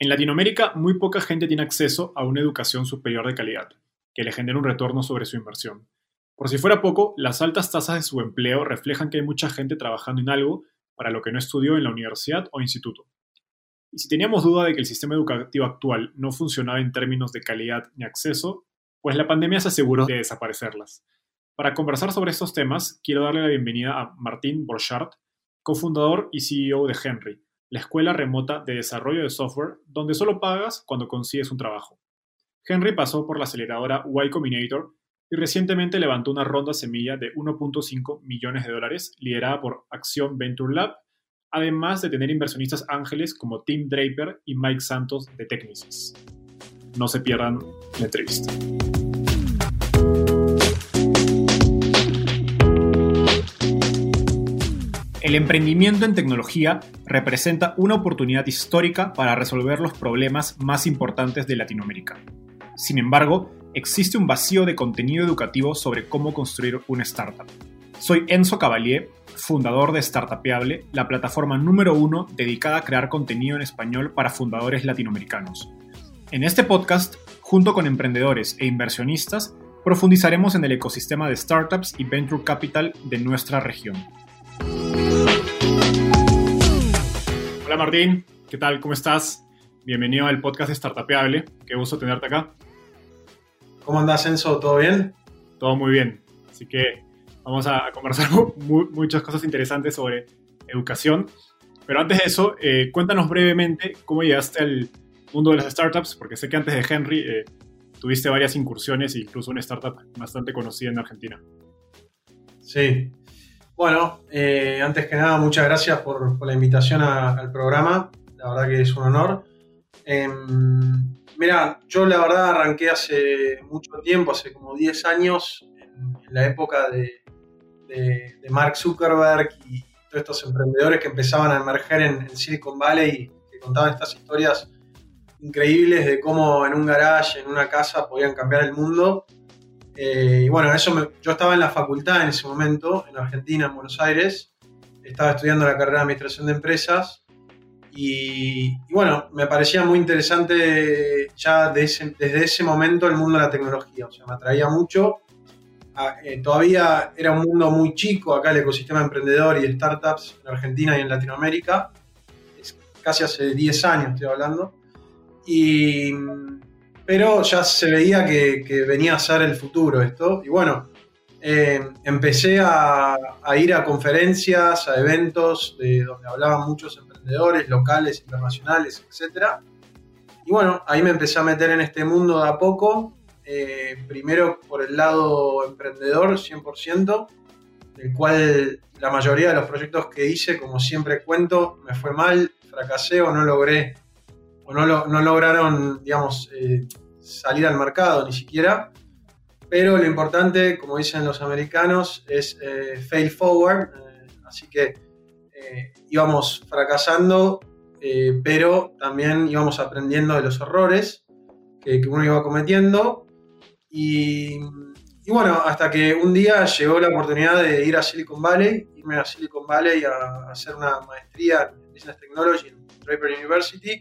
En Latinoamérica, muy poca gente tiene acceso a una educación superior de calidad, que le genere un retorno sobre su inversión. Por si fuera poco, las altas tasas de subempleo reflejan que hay mucha gente trabajando en algo para lo que no estudió en la universidad o instituto. Y si teníamos duda de que el sistema educativo actual no funcionaba en términos de calidad ni acceso, pues la pandemia se aseguró de desaparecerlas. Para conversar sobre estos temas, quiero darle la bienvenida a Martín Borchardt, cofundador y CEO de Henry, la escuela remota de desarrollo de software donde solo pagas cuando consigues un trabajo. Henry pasó por la aceleradora Y Combinator y recientemente levantó una ronda semilla de 1.5 millones de dólares liderada por Acción Venture Lab además de tener inversionistas ángeles como Tim Draper y Mike Santos de Technisys. No se pierdan la entrevista. El emprendimiento en tecnología representa una oportunidad histórica para resolver los problemas más importantes de Latinoamérica. Sin embargo, existe un vacío de contenido educativo sobre cómo construir una startup. Soy Enzo Cavalier fundador de Startupeable, la plataforma número uno dedicada a crear contenido en español para fundadores latinoamericanos. En este podcast, junto con emprendedores e inversionistas, profundizaremos en el ecosistema de startups y venture capital de nuestra región. Hola Martín, ¿qué tal? ¿Cómo estás? Bienvenido al podcast Startupeable. Qué gusto tenerte acá. ¿Cómo andas, Enzo? ¿Todo bien? Todo muy bien. Así que Vamos a conversar muchas cosas interesantes sobre educación. Pero antes de eso, eh, cuéntanos brevemente cómo llegaste al mundo de las startups, porque sé que antes de Henry eh, tuviste varias incursiones e incluso una startup bastante conocida en Argentina. Sí. Bueno, eh, antes que nada, muchas gracias por, la invitación al programa. La verdad que es un honor. Em, mira, yo la verdad arranqué hace mucho tiempo, hace como 10 años, en la época de, de, Mark Zuckerberg y todos estos emprendedores que empezaban a emerger en, Silicon Valley y que contaban estas historias increíbles de cómo en un garage, en una casa, podían cambiar el mundo. Eh, y bueno, eso yo estaba en la facultad en ese momento, en Argentina, en Buenos Aires. Estaba estudiando la carrera de Administración de Empresas. Y, bueno, me parecía muy interesante ya desde ese momento el mundo de la tecnología. O sea, me atraía mucho. Eh, todavía era un mundo muy chico acá el ecosistema emprendedor y de startups en Argentina y en Latinoamérica. Es casi hace 10 años estoy hablando. Y, pero ya se veía que, venía a ser el futuro esto. Y bueno, eh, empecé a, ir a conferencias, a eventos de donde hablaban muchos emprendedores locales, internacionales, etc. Y bueno, ahí me empecé a meter en este mundo de a poco eh, primero por el lado emprendedor, 100%, del cual la mayoría de los proyectos que hice, como siempre cuento, me fue mal, fracasé o no logré, o no, lograron, digamos, eh, salir al mercado ni siquiera. Pero lo importante, como dicen los americanos, es eh, fail forward, así que íbamos fracasando, pero también íbamos aprendiendo de los errores que, uno iba cometiendo y, bueno, hasta que un día llegó la oportunidad de ir a Silicon Valley, irme a Silicon Valley a, hacer una maestría en Business Technology en Draper University.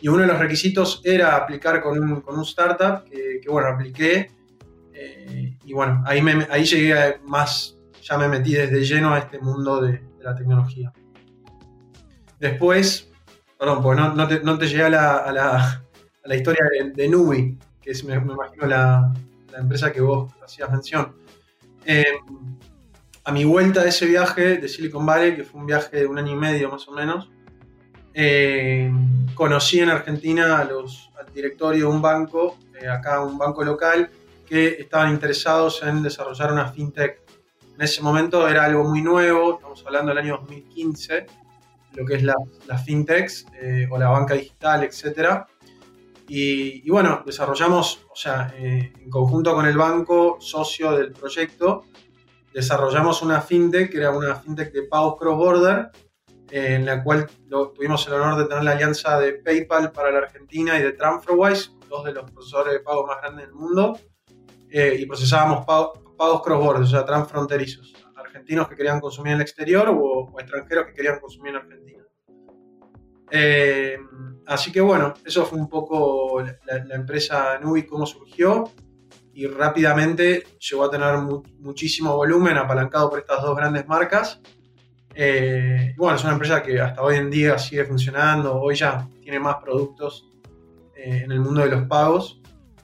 Y uno de los requisitos era aplicar con un, con un startup, que, bueno, apliqué. Eh, y bueno, ahí, me, ahí llegué más, ya me metí desde lleno a este mundo de, de la tecnología. Después, Perdón, porque no, te, no llegué a la, historia de, Nubi, que es, me, imagino, la, empresa que vos hacías mención. Eh, a mi vuelta de ese viaje de Silicon Valley, que fue un viaje de un año y medio más o menos, eh, conocí en Argentina a los, al directorio de un banco, eh, acá un banco local, que estaban interesados en desarrollar una fintech. En ese momento era algo muy nuevo, estamos hablando del año 2015, lo que es la, la fintechs eh, o la banca digital, etc. Y, y, bueno, desarrollamos, o sea, en conjunto con el banco, socio del proyecto, desarrollamos una fintech, que era una fintech de pagos cross-border, en la cual tuvimos el honor de tener la alianza de PayPal para la Argentina y de TransferWise, dos de los procesadores de pago más grandes del mundo, eh, y procesábamos pagos cross-border, o sea, transfronterizos, argentinos que querían consumir en el exterior o, extranjeros que querían consumir en Argentina. Eh, así que bueno, eso fue un poco la, empresa Nubi, cómo surgió y rápidamente llegó a tener muchísimo volumen apalancado por estas dos grandes marcas. Eh, bueno, es una empresa que hasta hoy en día sigue funcionando, hoy ya tiene más productos eh, en el mundo de los pagos,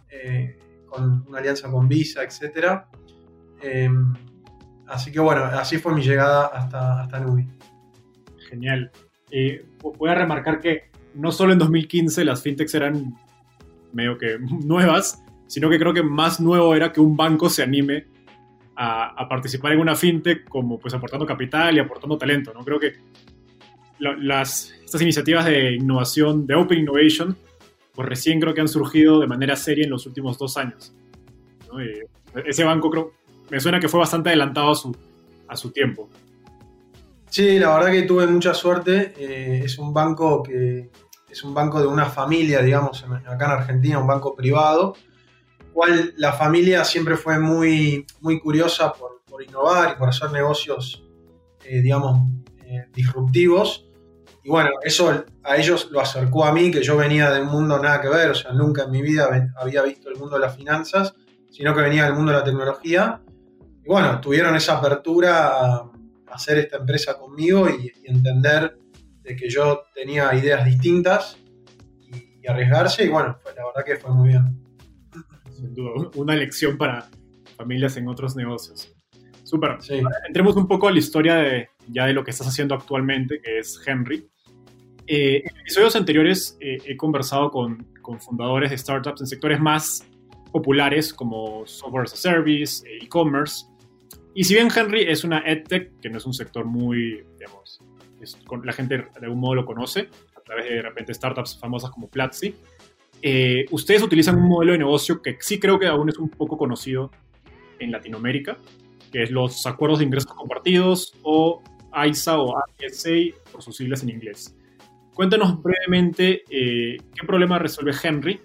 eh, con una alianza con Visa, etc. así que bueno, así fue mi llegada hasta, hasta Nubi. Genial. voy a remarcar que no solo en 2015 las fintechs eran medio que nuevas, sino que creo que más nuevo era que un banco se anime a, participar en una fintech como pues aportando capital y aportando talento, ¿no? Creo que las, estas iniciativas de innovación, de Open Innovation, pues recién creo que han surgido de manera seria en los últimos dos años. ese banco creo, me suena que fue bastante adelantado a su, a su tiempo. Sí, la verdad que tuve mucha suerte. Eh, es un banco que es un banco de una familia, digamos, acá en Argentina, un banco privado, cual la familia siempre fue muy, muy curiosa por, innovar y por hacer negocios, eh, digamos, eh, disruptivos. Y bueno, eso a ellos lo acercó a mí, que yo venía de un mundo nada que ver, o sea, nunca en mi vida había visto el mundo de las finanzas, sino que venía del mundo de la tecnología. Y bueno, tuvieron esa apertura a hacer esta empresa conmigo y, entender de que yo tenía ideas distintas y, y arriesgarse. Y bueno, pues la verdad que fue muy bien sin duda, una lección para familias en otros negocios. Súper. Entremos un poco a la historia de, ya de lo que estás haciendo actualmente, que es Henry. Eh, en episodios anteriores eh, he conversado con, con, fundadores de startups en sectores más populares como software as a service, eh, e-commerce. Y si bien Henry es una edtech, que no es un sector muy, digamos, la gente de algún modo lo conoce, a través de, de repente startups famosas como Platzi, eh, ustedes utilizan un modelo de negocio que sí creo que aún es un poco conocido en Latinoamérica, que es los acuerdos de ingresos compartidos o AISA o AISA por sus siglas en inglés. Cuéntanos brevemente eh, qué problema resuelve Henry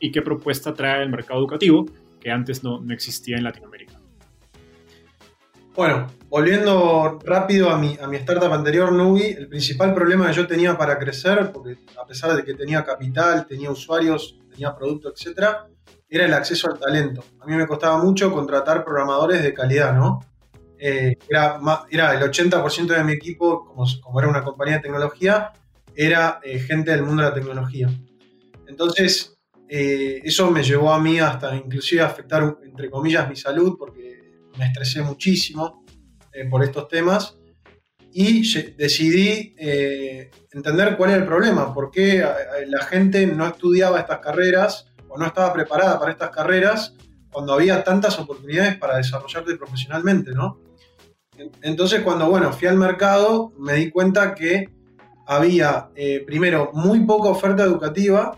y qué propuesta trae al mercado educativo que antes no, no existía en Latinoamérica. Bueno, volviendo rápido a mi, a mi startup anterior, Nubi, el principal problema que yo tenía para crecer, porque a pesar de que tenía capital, tenía usuarios, tenía producto, etc., era el acceso al talento. A mí me costaba mucho contratar programadores de calidad, ¿no? Eh, era, era, el 80% de mi equipo, como, como, era una compañía de tecnología, era eh, gente del mundo de la tecnología. Entonces, eh, eso me llevó a mí hasta inclusive afectar, entre comillas, mi salud, porque me estresé muchísimo eh, por estos temas y decidí eh, entender cuál era el problema, por qué la gente no estudiaba estas carreras o no estaba preparada para estas carreras cuando había tantas oportunidades para desarrollarte profesionalmente, ¿no? Entonces cuando, bueno, fui al mercado me di cuenta que había, eh, primero, muy poca oferta educativa,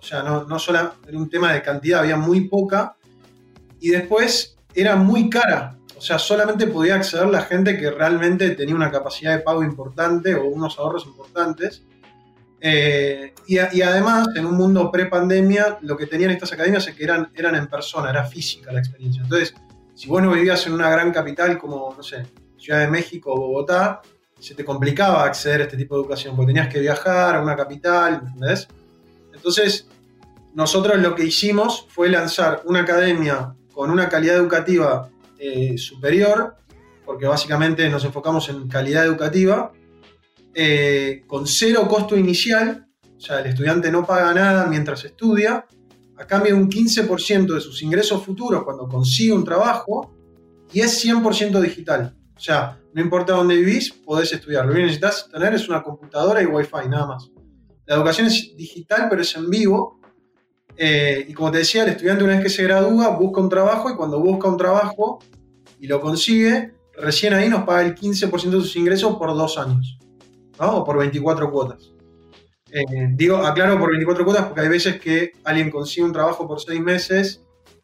o sea, no, no solo era un tema de cantidad, había muy poca, y después era muy cara. O sea, solamente podía acceder la gente que realmente tenía una capacidad de pago importante o unos ahorros importantes. Eh, y, además, en un mundo pre-pandemia, lo que tenían estas academias es que eran, eran en persona, era física la experiencia. Entonces, si vos no vivías en una gran capital como, no sé, Ciudad de México o Bogotá, se te complicaba acceder a este tipo de educación, porque tenías que viajar a una capital, ¿entendés? Entonces, nosotros lo que hicimos fue lanzar una academia con una calidad educativa eh, superior, porque básicamente nos enfocamos en calidad educativa, eh, con cero costo inicial, o sea, el estudiante no paga nada mientras estudia, a cambio de un 15% de sus ingresos futuros cuando consigue un trabajo, y es 100% digital. O sea, no importa dónde vivís, podés estudiar. Lo que necesitas tener es una computadora y wifi, nada más. La educación es digital, pero es en vivo. Eh, y como te decía, el estudiante una vez que se gradúa busca un trabajo y cuando busca un trabajo y lo consigue, recién ahí nos paga el 15% de sus ingresos por dos años. O por 24 cuotas. Eh, digo, aclaro por 24 cuotas porque hay veces que alguien consigue un trabajo por seis meses,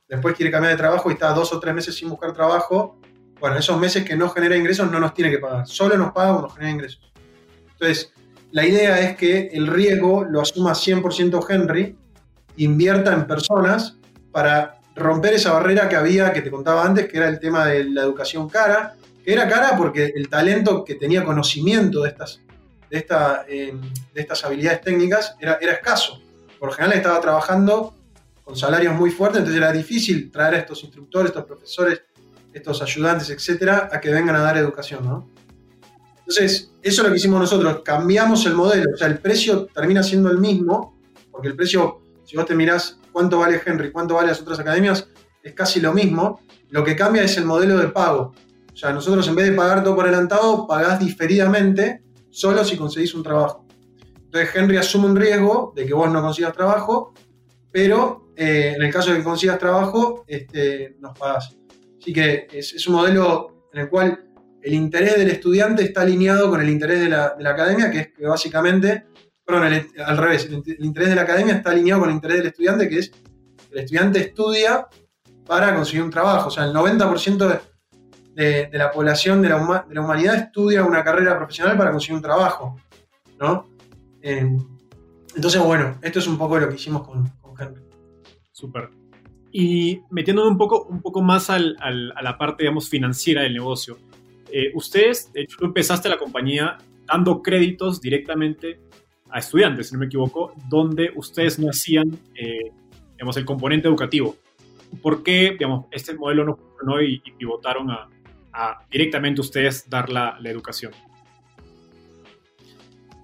después quiere cambiar de trabajo y está dos o tres meses sin buscar trabajo. Bueno, esos meses que no genera ingresos no nos tiene que pagar, solo nos paga cuando genera ingresos. Entonces, la idea es que el riesgo lo asuma 100% Henry, invierta en personas para romper esa barrera que había, que te contaba antes, que era el tema de la educación cara, que era cara porque el talento que tenía conocimiento de estas de, esta, eh, de estas habilidades técnicas era, escaso. Por lo general estaba trabajando con salarios muy fuertes, entonces era difícil traer a estos instructores, estos profesores, estos ayudantes, etcétera, a que vengan a dar educación. Entonces, eso es lo que hicimos nosotros, cambiamos el modelo, o sea, el precio termina siendo el mismo, porque el precio, si vos te mirás cuánto vale Henry, cuánto vale las otras academias, es casi lo mismo, lo que cambia es el modelo de pago. O sea, nosotros en vez de pagar todo por adelantado, pagás diferidamente solo si conseguís un trabajo. Entonces Henry asume un riesgo de que vos no consigas trabajo, pero eh, en el caso de que consigas trabajo, este, nos pagás. Así que es, un modelo en el cual el interés del estudiante está alineado con el interés de la, academia, que es que básicamente, perdón, al revés, el, interés de la academia está alineado con el interés del estudiante, que es el estudiante estudia para conseguir un trabajo. O sea, el 90% de, de, la población de la, de la, humanidad estudia una carrera profesional para conseguir un trabajo, ¿no? Eh, entonces, bueno, esto es un poco lo que hicimos con, con Henry. Súper. Y metiéndome un poco, un poco más al, al, a la parte, digamos, financiera del negocio. Eh, ustedes, de hecho, tú empezaste la compañía dando créditos directamente a estudiantes, si no me equivoco, donde ustedes no hacían, eh, el componente educativo. ¿Por qué, digamos, este modelo no funcionó y pivotaron a, directamente ustedes dar la, educación.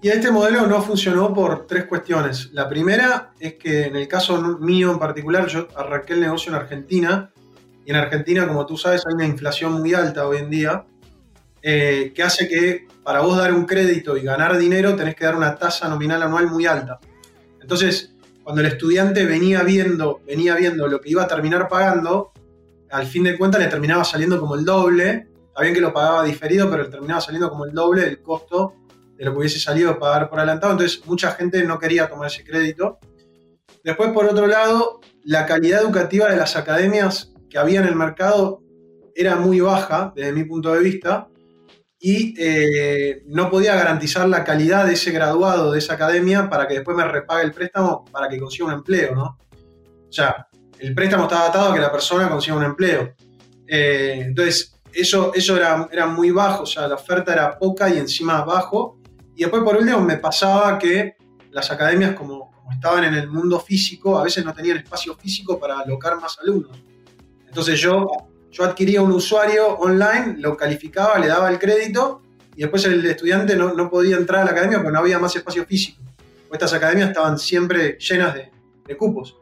Y este modelo no funcionó por tres cuestiones. La primera es que en el caso mío en particular, yo arranqué el negocio en Argentina, y en Argentina, como tú sabes, hay una inflación muy alta hoy en día, eh, que hace que para vos dar un crédito y ganar dinero tenés que dar una tasa nominal anual muy alta. Entonces, cuando el estudiante venía viendo, venía viendo lo que iba a terminar pagando, al fin de cuentas le terminaba saliendo como el doble. Está bien que lo pagaba diferido, pero le terminaba saliendo como el doble del costo de lo que hubiese salido pagar por adelantado. Entonces, mucha gente no quería tomar ese crédito. Después, por otro lado, la calidad educativa de las academias que había en el mercado era muy baja, desde mi punto de vista, y eh, no podía garantizar la calidad de ese graduado de esa academia para que después me repague el préstamo para que consiga un empleo, ¿no? O sea, el préstamo estaba atado a que la persona consiga un empleo. Eh, entonces, eso, eso era, era muy bajo, o sea, la oferta era poca y encima bajo. Y después, por último, me pasaba que las academias, como, estaban en el mundo físico, a veces no tenían espacio físico para alocar más alumnos. Entonces yo, yo adquiría un usuario online, lo calificaba, le daba el crédito y después el estudiante no, no podía entrar a la academia porque no había más espacio físico. Estas academias estaban siempre llenas de, de cupos.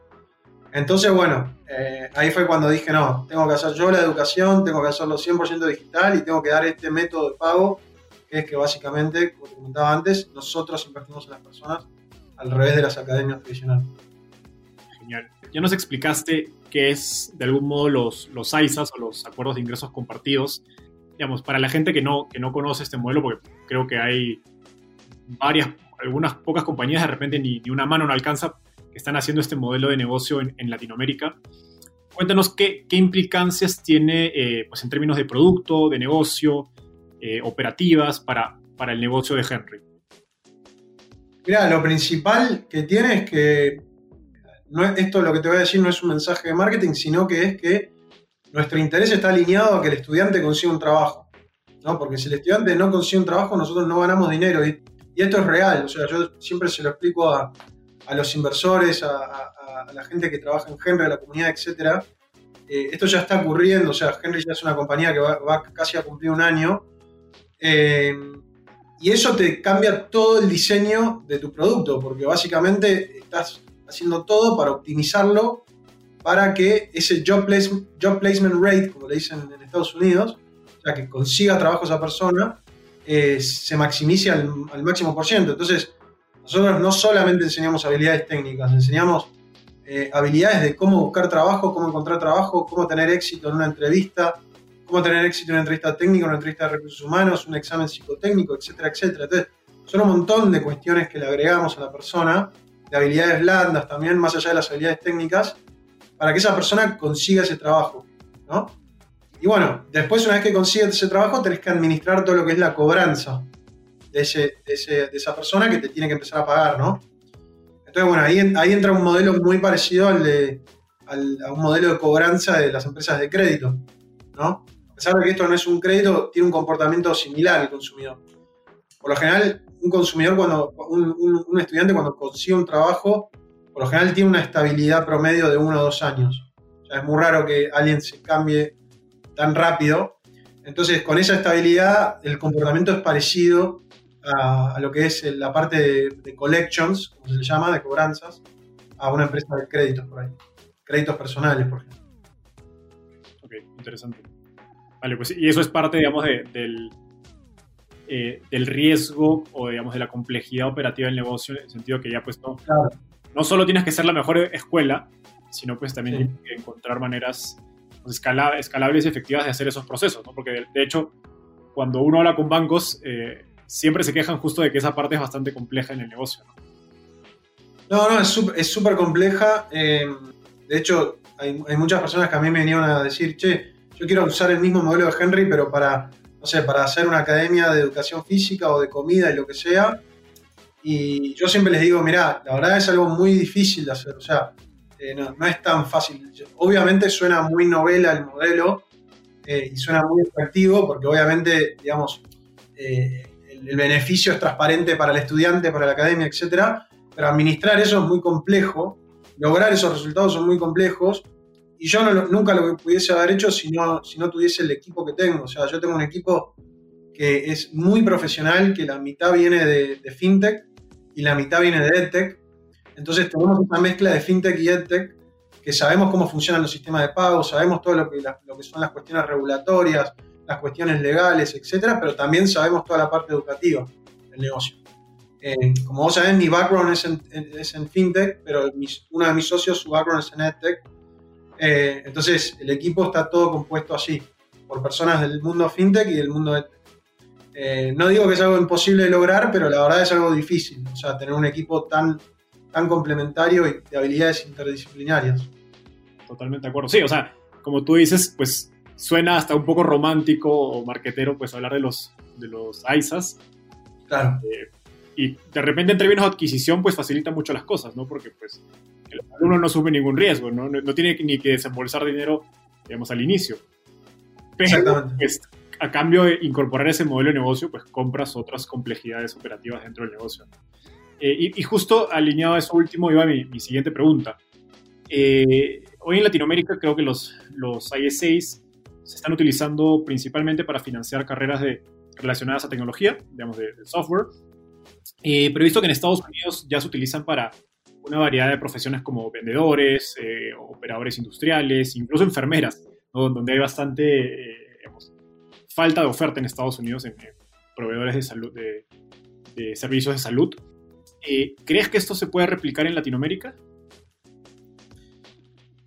Entonces, bueno, eh, ahí fue cuando dije, no, tengo que hacer yo la educación, tengo que hacerlo 100% digital y tengo que dar este método de pago, que es que básicamente, como comentaba antes, nosotros invertimos en las personas al revés de las academias tradicionales. Genial. Ya nos explicaste qué es, de algún modo, los, los AISAs o los acuerdos de ingresos compartidos. Digamos, para la gente que no, que no conoce este modelo, porque creo que hay varias, algunas pocas compañías, de repente ni, ni una mano no alcanza que están haciendo este modelo de negocio en, Latinoamérica. Cuéntanos qué, implicancias tiene eh, pues en términos de producto, de negocio, eh, operativas para, para el negocio de Henry. Mira, lo principal que tiene es que no esto lo que te voy a decir no es un mensaje de marketing, sino que es que nuestro interés está alineado a que el estudiante consiga un trabajo. ¿no? Porque si el estudiante no consigue un trabajo, nosotros no ganamos dinero. y esto es real. O sea, yo siempre se lo explico a, a los inversores, a, la gente que trabaja en Henry, a la comunidad, etc. Eh, esto ya está ocurriendo, o sea, Henry ya es una compañía que va, casi a cumplir un año. Eh, y eso te cambia todo el diseño de tu producto, porque básicamente estás haciendo todo para optimizarlo para que ese job, job placement rate, como le dicen en Estados Unidos, o sea, que consiga trabajo esa persona, eh, se maximice al, máximo por ciento. Entonces, nosotros no solamente enseñamos habilidades técnicas, enseñamos eh, habilidades de cómo buscar trabajo, cómo encontrar trabajo, cómo tener éxito en una entrevista, cómo tener éxito en una entrevista técnica, una entrevista de recursos humanos, un examen psicotécnico, etcétera, etcétera. Entonces, son un montón de cuestiones que le agregamos a la persona, de habilidades blandas también, más allá de las habilidades técnicas, para que esa persona consiga ese trabajo, ¿no? Y bueno, después una vez que consigas ese trabajo, tenés que administrar todo lo que es la cobranza de, ese, de, esa persona que te tiene que empezar a pagar, ¿no? Entonces, bueno, ahí, ahí entra un modelo muy parecido al de, a un modelo de cobranza de las empresas de crédito, ¿no? A pesar de que esto no es un crédito, tiene un comportamiento similar al consumidor. Por lo general, un consumidor, cuando un, estudiante cuando consigue un trabajo, por lo general tiene una estabilidad promedio de uno o dos años. O sea, es muy raro que alguien se cambie tan rápido. Entonces, con esa estabilidad, el comportamiento es parecido a, lo que es la parte de, collections, como se llama, de cobranzas, a una empresa de créditos por ahí. Créditos personales, por ejemplo. Ok, interesante. Vale, pues y eso es parte, digamos, del, eh, del riesgo o, digamos, de la complejidad operativa del negocio, en el sentido que ya, pues, no, claro no solo tienes que ser la mejor escuela, sino pues también tienes que encontrar maneras pues, escalables y efectivas de hacer esos procesos, ¿no? Porque de, hecho, cuando uno habla con bancos, eh, siempre se quejan justo de que esa parte es bastante compleja en el negocio, ¿no? No, no, es súper compleja. Eh, de hecho, hay, muchas personas que a mí me vinieron a decir, che, yo quiero usar el mismo modelo de Henry, pero para, para hacer una academia de educación física o de comida y lo que sea, y yo siempre les digo, mira, la verdad es algo muy difícil de hacer, o sea, eh, no, es tan fácil. Obviamente suena muy novela el modelo eh, y suena muy atractivo porque obviamente, digamos, eh, el, beneficio es transparente para el estudiante, para la academia, etcétera, pero administrar eso es muy complejo, lograr esos resultados son muy complejos y yo nunca lo pudiese haber hecho si no, si no tuviese el equipo que tengo. O sea, yo tengo un equipo que es muy profesional, que la mitad viene de, de fintech y la mitad viene de EdTech. Entonces tenemos una mezcla de FinTech y EdTech que sabemos cómo funcionan los sistemas de pago, sabemos todo lo que, lo que son las cuestiones regulatorias, las cuestiones legales, etcétera, pero también sabemos toda la parte educativa del negocio. Eh, como vos sabés, mi background es en, es en FinTech, pero uno de mis socios, su background es en EdTech. Eh, entonces, el equipo está todo compuesto así, por personas del mundo FinTech y del mundo EdTech. Eh, no digo que es algo imposible de lograr, pero la verdad es algo difícil. O sea, tener un equipo tan, tan complementario y de habilidades interdisciplinarias. Totalmente de acuerdo. Sí, o sea, como tú dices, pues suena hasta un poco romántico o marquetero, pues hablar de los, de los ISAs. Claro. Eh, y de repente en términos de adquisición, pues facilita mucho las cosas, ¿no? Porque pues el alumno no sube ningún riesgo, ¿no? No, tiene ni que desembolsar dinero, digamos, al inicio. Exactamente. Pues, a cambio de incorporar ese modelo de negocio, pues compras otras complejidades operativas dentro del negocio. Eh, y, justo alineado a eso último iba mi, mi siguiente pregunta. Eh, hoy en Latinoamérica creo que los, los ISAs se están utilizando principalmente para financiar carreras de, relacionadas a tecnología, digamos, de, software. Eh, pero he visto que en Estados Unidos ya se utilizan para una variedad de profesiones como vendedores, operadores industriales, incluso enfermeras, donde hay bastante falta de oferta en Estados Unidos en, proveedores de, salud, de, servicios de salud. Eh, ¿Crees que esto se puede replicar en Latinoamérica?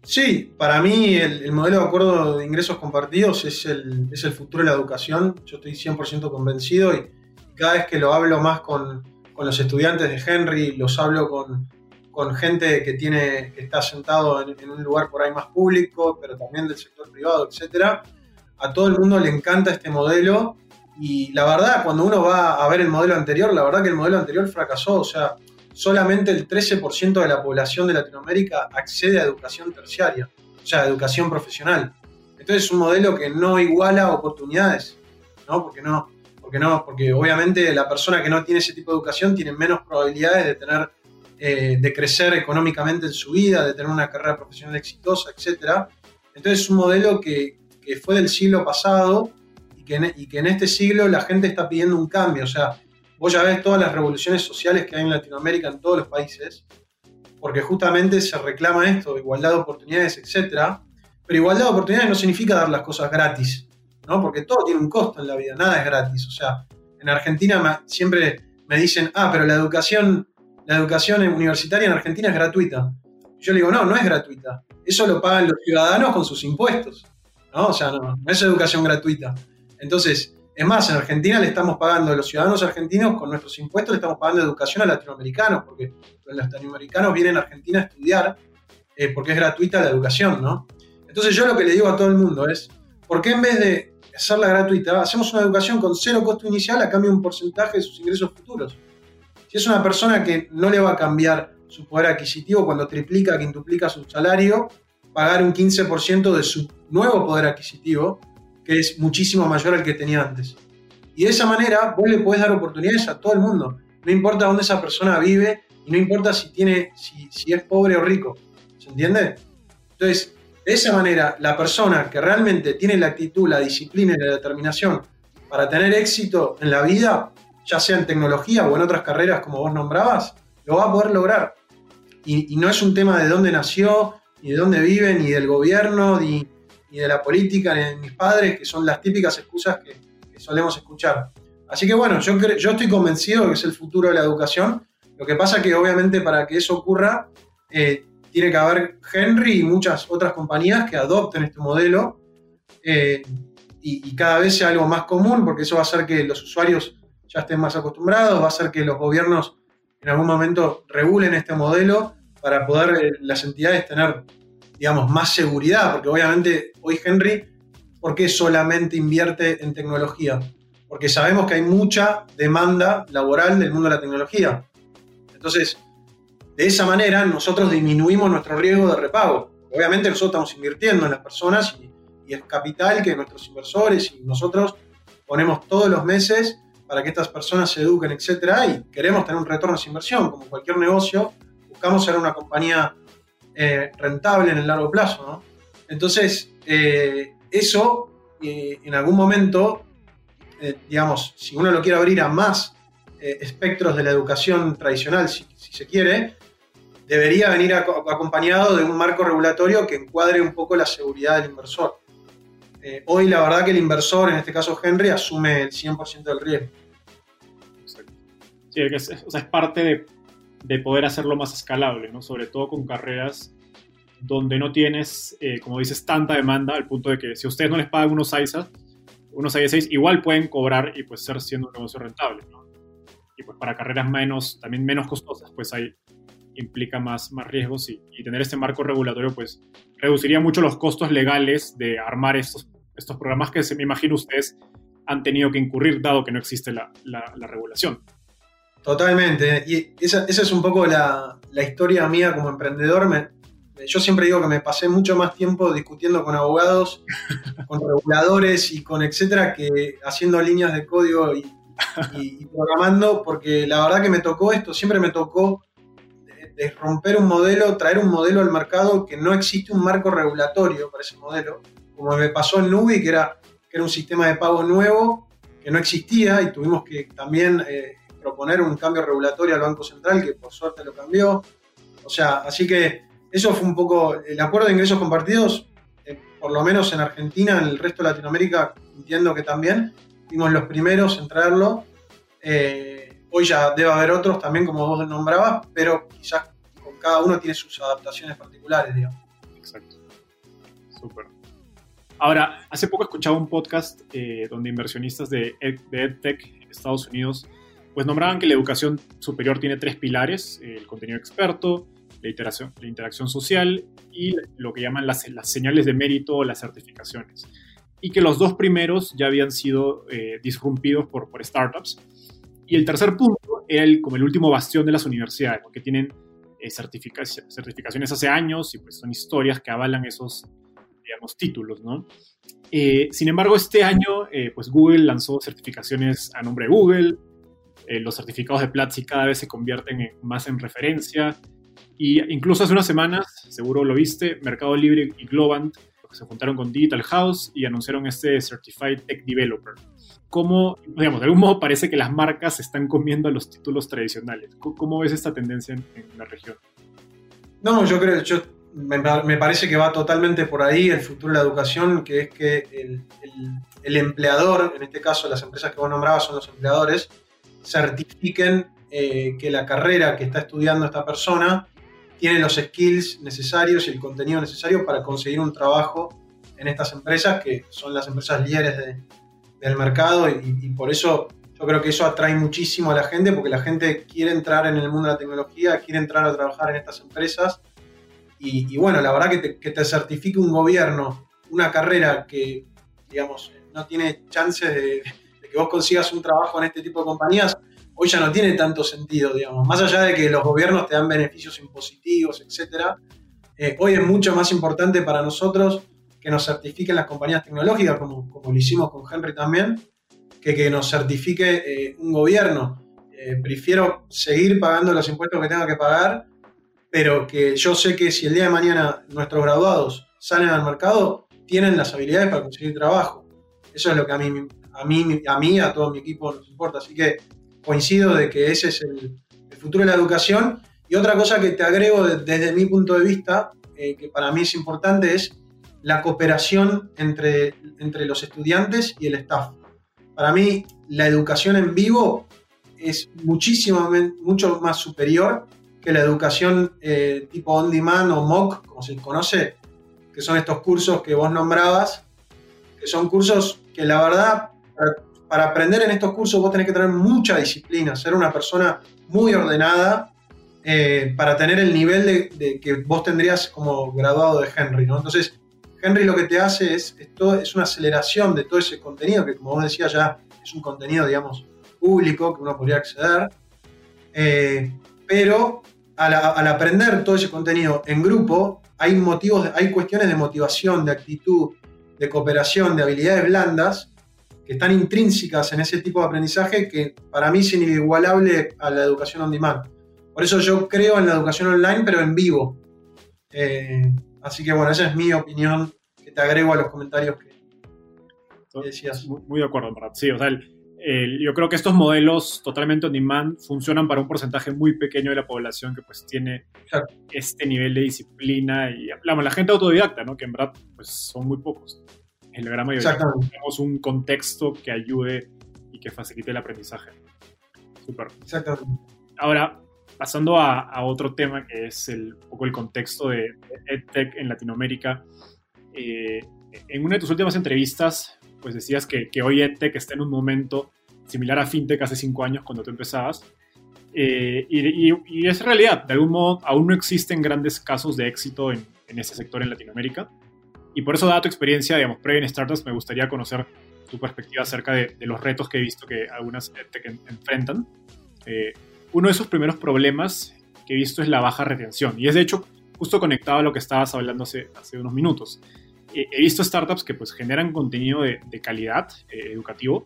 Sí, para mí el, modelo de acuerdo de ingresos compartidos es el, es el, futuro de la educación. Yo estoy 100% convencido y cada vez que lo hablo más con, con los estudiantes de Henry, los hablo con, con gente que, tiene, que está sentado en, en, un lugar por ahí más público, pero también del sector privado, etcétera a todo el mundo le encanta este modelo y la verdad, cuando uno va a ver el modelo anterior, la verdad que el modelo anterior fracasó, o sea, solamente el 13% de la población de Latinoamérica accede a educación terciaria, o sea, educación profesional. Entonces es un modelo que no iguala oportunidades, ¿no? Porque no, porque no, porque obviamente la persona que no tiene ese tipo de educación tiene menos probabilidades de tener, eh, de crecer económicamente en su vida, de tener una carrera profesional exitosa, etc. Entonces es un modelo que, que fue del siglo pasado y que, en, y que en este siglo la gente está pidiendo un cambio. O sea, vos ya ves todas las revoluciones sociales que hay en Latinoamérica, en todos los países, porque justamente se reclama esto, igualdad de oportunidades, etc. Pero igualdad de oportunidades no significa dar las cosas gratis, ¿no? Porque todo tiene un costo en la vida, nada es gratis. O sea, en Argentina siempre me dicen, ah, pero la educación, la educación universitaria en Argentina es gratuita. Yo le digo, no, no es gratuita. Eso lo pagan los ciudadanos con sus impuestos. ¿no? O sea, no, no es educación gratuita. Entonces, es más, en Argentina le estamos pagando a los ciudadanos argentinos, con nuestros impuestos, le estamos pagando educación a latinoamericanos, porque los latinoamericanos vienen a Argentina a estudiar eh, porque es gratuita la educación, ¿no? Entonces yo lo que le digo a todo el mundo es, ¿por qué en vez de hacerla gratuita, hacemos una educación con cero costo inicial a cambio de un porcentaje de sus ingresos futuros? Si es una persona que no le va a cambiar su poder adquisitivo cuando triplica, quintuplica su salario, pagar un 15% de su nuevo poder adquisitivo, que es muchísimo mayor al que tenía antes. Y de esa manera vos le podés dar oportunidades a todo el mundo. No importa dónde esa persona vive y no importa si, tiene, si, es pobre o rico. ¿Se entiende? Entonces, de esa manera, la persona que realmente tiene la actitud, la disciplina y la determinación para tener éxito en la vida, ya sea en tecnología o en otras carreras como vos nombrabas, lo va a poder lograr. Y, no es un tema de dónde nació, ni de dónde vive, ni del gobierno, ni, de la política, ni de mis padres, que son las típicas excusas que, solemos escuchar. Así que bueno, yo, yo estoy convencido de que es el futuro de la educación. Lo que pasa que obviamente para que eso ocurra, eh, tiene que haber Henry y muchas otras compañías que adopten este modelo eh, y, cada vez sea algo más común, porque eso va a hacer que los usuarios ya estén más acostumbrados, va a hacer que los gobiernos en algún momento regulen este modelo para poder eh, las entidades tener digamos, más seguridad, porque obviamente hoy Henry, ¿por qué solamente invierte en tecnología? Porque sabemos que hay mucha demanda laboral del mundo de la tecnología. Entonces, de esa manera nosotros disminuimos nuestro riesgo de repago. Obviamente nosotros estamos invirtiendo en las personas y, es capital que nuestros inversores y nosotros ponemos todos los meses para que estas personas se eduquen, etcétera, y queremos tener un retorno a esa inversión. Como cualquier negocio, buscamos ser una compañía eh, rentable en el largo plazo. Entonces, eh, eso eh, en algún momento, digamos, si uno lo quiere abrir a más espectros de la educación tradicional, si, se quiere, debería venir acompañado de un marco regulatorio que encuadre un poco la seguridad del inversor. Hoy la verdad que el inversor, en este caso Henry, asume el 100% del riesgo. Sí, es, o sea, es parte de de poder hacerlo más escalable, ¿no? Sobre todo con carreras donde no tienes, eh, como dices, tanta demanda, al punto de que si ustedes no les pagan unos ISA, unos ISAs, igual pueden cobrar y pues ser siendo un negocio rentable, ¿no? Y pues para carreras menos, también menos costosas, pues ahí implica más, más riesgos y, tener este marco regulatorio, pues reduciría mucho los costos legales de armar estos, estos programas que se me imagino ustedes han tenido que incurrir dado que no existe la, la, la regulación. Totalmente. Y esa, es un poco la, historia mía como emprendedor. yo siempre digo que me pasé mucho más tiempo discutiendo con abogados, con reguladores y con etcétera que haciendo líneas de código y, programando, porque la verdad que me tocó esto, siempre me tocó de, romper un modelo, traer un modelo al mercado que no existe un marco regulatorio para ese modelo, como me pasó en Nubi, que era, un sistema de pago nuevo que no existía y tuvimos que también eh, proponer un cambio regulatorio al Banco Central, que por suerte lo cambió. O sea, así que eso fue un poco el acuerdo de ingresos compartidos, eh, por lo menos en Argentina, en el resto de Latinoamérica, entiendo que también, fuimos los primeros en traerlo. Eh, hoy ya debe haber otros también, como vos nombrabas, pero quizás con cada uno tiene sus adaptaciones particulares, digamos. Exacto. Súper. Ahora, hace poco escuchaba un podcast eh, donde inversionistas de, EdTech en Estados Unidos pues nombraban que la educación superior tiene tres pilares, el contenido experto, la interacción, social y lo que llaman las, señales de mérito o las certificaciones. Y que los dos primeros ya habían sido eh, disrumpidos por, startups. Y el tercer punto era el, como el último bastión de las universidades, que tienen eh, certificaciones hace años y pues son historias que avalan esos, digamos, títulos, ¿no? Eh, sin embargo, este año, eh, pues Google lanzó certificaciones a nombre de Google, eh, los certificados de Platzi cada vez se convierten más en referencia. Y incluso hace unas semanas, seguro lo viste, Mercado Libre y Globant se juntaron con Digital House y anunciaron este Certified Tech Developer. cómo, digamos, de algún modo parece que las marcas están comiendo a los títulos tradicionales. ¿Cómo, ves esta tendencia en, la región? No, yo creo, yo, me, parece que va totalmente por ahí el futuro de la educación, que es que el, el, empleador, en este caso las empresas que vos nombrabas son los empleadores, certifiquen eh, que la carrera que está estudiando esta persona tiene los skills necesarios y el contenido necesario para conseguir un trabajo en estas empresas, que son las empresas líderes de, del mercado y, por eso yo creo que eso atrae muchísimo a la gente porque la gente quiere entrar en el mundo de la tecnología, quiere entrar a trabajar en estas empresas y, bueno, la verdad que te, que te, certifique un gobierno una carrera que, digamos, no tiene chances de, que vos consigas un trabajo en este tipo de compañías, hoy ya no tiene tanto sentido, digamos. Más allá de que los gobiernos te dan beneficios impositivos, etc., eh, hoy es mucho más importante para nosotros que nos certifiquen las compañías tecnológicas, como, como lo hicimos con Henry también, que que nos certifique eh, un gobierno. Eh, prefiero seguir pagando los impuestos que tenga que pagar, pero que yo sé que si el día de mañana nuestros graduados salen al mercado, tienen las habilidades para conseguir trabajo. Eso es lo que a mí, a mí, a mí, a todo mi equipo nos importa. Así que coincido de que ese es el, futuro de la educación. Y otra cosa que te agrego desde mi punto de vista, eh, que para mí es importante, es la cooperación entre, entre los estudiantes y el staff. Para mí, la educación en vivo es muchísimo, mucho más superior que la educación eh, tipo on demand o MOOC, como se conoce, que son estos cursos que vos nombrabas, que son cursos que la verdad, para, aprender en estos cursos vos tenés que tener mucha disciplina, ser una persona muy ordenada eh, para tener el nivel de, de, que vos tendrías como graduado de Henry, ¿no? Entonces, Henry lo que te hace es, es una aceleración de todo ese contenido, que como vos decías ya es un contenido, digamos, público que uno podría acceder. Eh, pero al, aprender todo ese contenido en grupo, hay motivos, hay cuestiones de motivación, de actitud, de cooperación, de habilidades blandas que están intrínsecas en ese tipo de aprendizaje que para mí es inigualable a la educación on demand. Por eso yo creo en la educación online, pero en vivo. Eh, Así que bueno, esa es mi opinión que te agrego a los comentarios que, decías. Muy, de acuerdo, verdad. Sí, o sea, yo creo que estos modelos totalmente on demand funcionan para un porcentaje muy pequeño de la población que pues tiene este nivel de disciplina y hablamos, la gente autodidacta, ¿no? Que en verdad pues son muy pocos. En la gran mayoría tenemos un contexto que ayude y que facilite el aprendizaje. Súper. Exactamente. Ahora, pasando a, otro tema que es el, un poco el contexto de, EdTech en Latinoamérica. Eh, en una de tus últimas entrevistas, pues decías que, hoy EdTech está en un momento similar a FinTech hace cinco años cuando tú empezabas. Eh, y, es realidad, de algún modo aún no existen grandes casos de éxito en, en ese sector en Latinoamérica. Y por eso, dada tu experiencia, digamos, previa en startups, me gustaría conocer tu perspectiva acerca de, los retos que he visto que algunas EdTech enfrentan. Eh, uno de esos primeros problemas que he visto es la baja retención. Y es de hecho justo conectado a lo que estabas hablando hace, hace unos minutos. he visto startups que pues generan contenido de, calidad eh, educativo,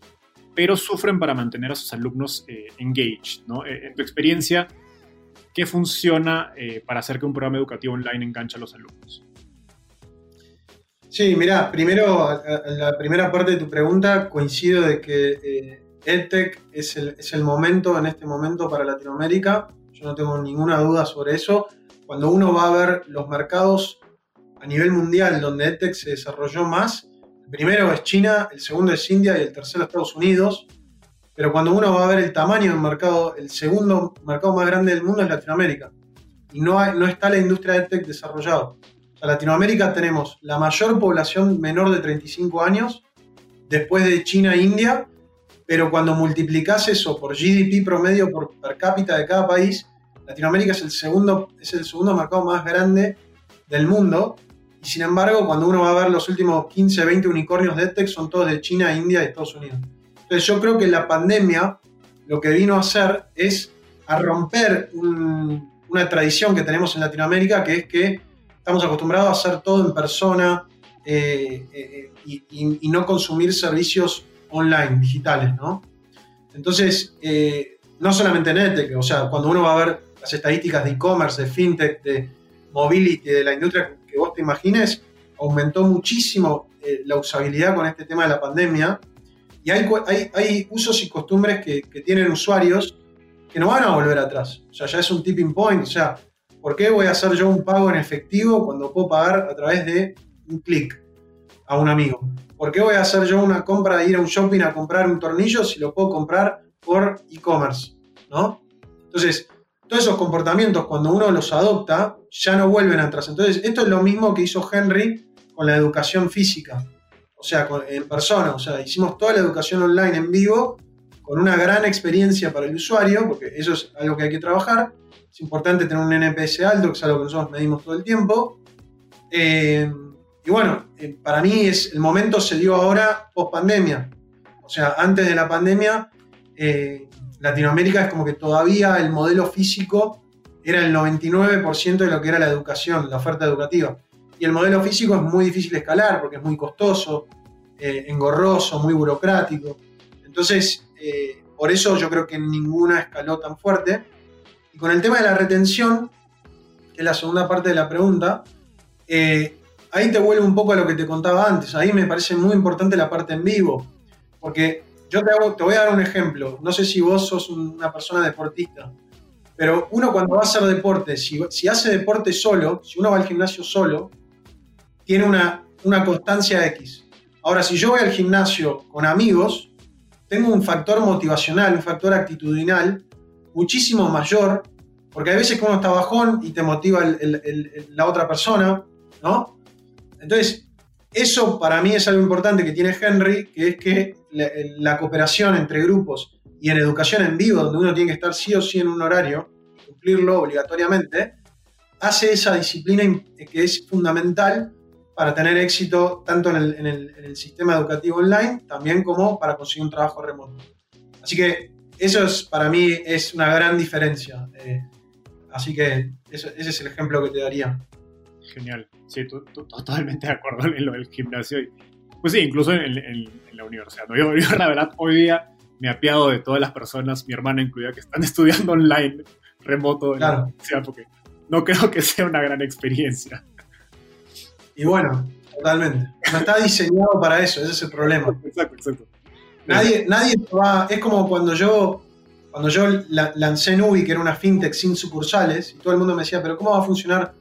pero sufren para mantener a sus alumnos eh, engaged. ¿no? Eh, en tu experiencia, ¿qué funciona para hacer que un programa educativo online enganche a los alumnos? Sí, mira, primero, la primera parte de tu pregunta coincido de que EdTech es el, es el momento, en este momento, para Latinoamérica. Yo no tengo ninguna duda sobre eso. Cuando uno va a ver los mercados a nivel mundial donde EdTech se desarrolló más, primero es China, el segundo es India y el tercero Estados Unidos. Pero cuando uno va a ver el tamaño del mercado, el segundo mercado más grande del mundo es Latinoamérica. Y no, no está la industria de EdTech desarrollada. En Latinoamérica tenemos la mayor población menor de 35 años, después de China e India, pero cuando multiplicas eso por GDP promedio por per cápita de cada país, Latinoamérica es el segundo, es el segundo mercado más grande del mundo. Y sin embargo, cuando uno va a ver los últimos 15, 20 unicornios de EdTech, son todos de China, India y Estados Unidos. Entonces yo creo que la pandemia lo que vino a hacer es a romper una tradición que tenemos en Latinoamérica, que es que estamos acostumbrados a hacer todo en persona eh, eh, y, no consumir servicios online, digitales, ¿no? Entonces, eh, no solamente en o sea, cuando uno va a ver las estadísticas de e-commerce, de fintech, de mobility, de la industria que vos te imagines, aumentó muchísimo eh, la usabilidad con este tema de la pandemia. Y hay, hay, usos y costumbres que, tienen usuarios que no van a volver atrás. O sea, ya es un tipping point. O sea, ¿por qué voy a hacer yo un pago en efectivo cuando puedo pagar a través de un clic a un amigo? ¿Por qué voy a hacer yo una compra de ir a un shopping a comprar un tornillo si lo puedo comprar por e-commerce? ¿No? Entonces, todos esos comportamientos, cuando uno los adopta, ya no vuelven atrás. Entonces, esto es lo mismo que hizo Henry con la educación física o sea, en persona, o sea, hicimos toda la educación online en vivo con una gran experiencia para el usuario, porque eso es algo que hay que trabajar. Es importante tener un NPS alto, que es algo que nosotros medimos todo el tiempo. Eh, y bueno, eh, para mí es, el momento se dio ahora post pandemia. O sea, antes de la pandemia, eh, Latinoamérica es como que todavía el modelo físico era el 99% de lo que era la educación, la oferta educativa. Y el modelo físico es muy difícil de escalar porque es muy costoso, eh, engorroso, muy burocrático. Entonces, eh, por eso yo creo que ninguna escaló tan fuerte. Y con el tema de la retención, que es la segunda parte de la pregunta, eh, ahí te vuelve un poco a lo que te contaba antes. Ahí me parece muy importante la parte en vivo. Porque yo te, voy a dar un ejemplo. No sé si vos sos una persona deportista, pero uno cuando va a hacer deporte, si, si hace deporte solo, si uno va al gimnasio solo, tiene una, una constancia X. Ahora, si yo voy al gimnasio con amigos, tengo un factor motivacional, un factor actitudinal muchísimo mayor, porque hay veces que uno está bajón y te motiva la otra persona, ¿no? Entonces, eso para mí es algo importante que tiene Henry, que es que la, cooperación entre grupos y en educación en vivo, donde uno tiene que estar sí o sí en un horario, cumplirlo obligatoriamente, hace esa disciplina que es fundamental para tener éxito tanto en el, sistema educativo online, también como para conseguir un trabajo remoto. Así que eso es, para mí es una gran diferencia. Eh, así que ese es el ejemplo que te daría. Genial, sí, totalmente de acuerdo en lo del gimnasio. Pues sí, incluso en, la universidad. Yo, la verdad, hoy día me apiado de todas las personas, mi hermana incluida, que están estudiando online, remoto en la universidad, porque no creo que sea una gran experiencia. Y bueno, totalmente. No está diseñado para eso, ese es el problema. Exacto, exacto. Nadie, nadie va. Es como cuando yo, cuando yo lancé Nubi, que era una fintech sin sucursales, y todo el mundo me decía, pero ¿cómo va a funcionar?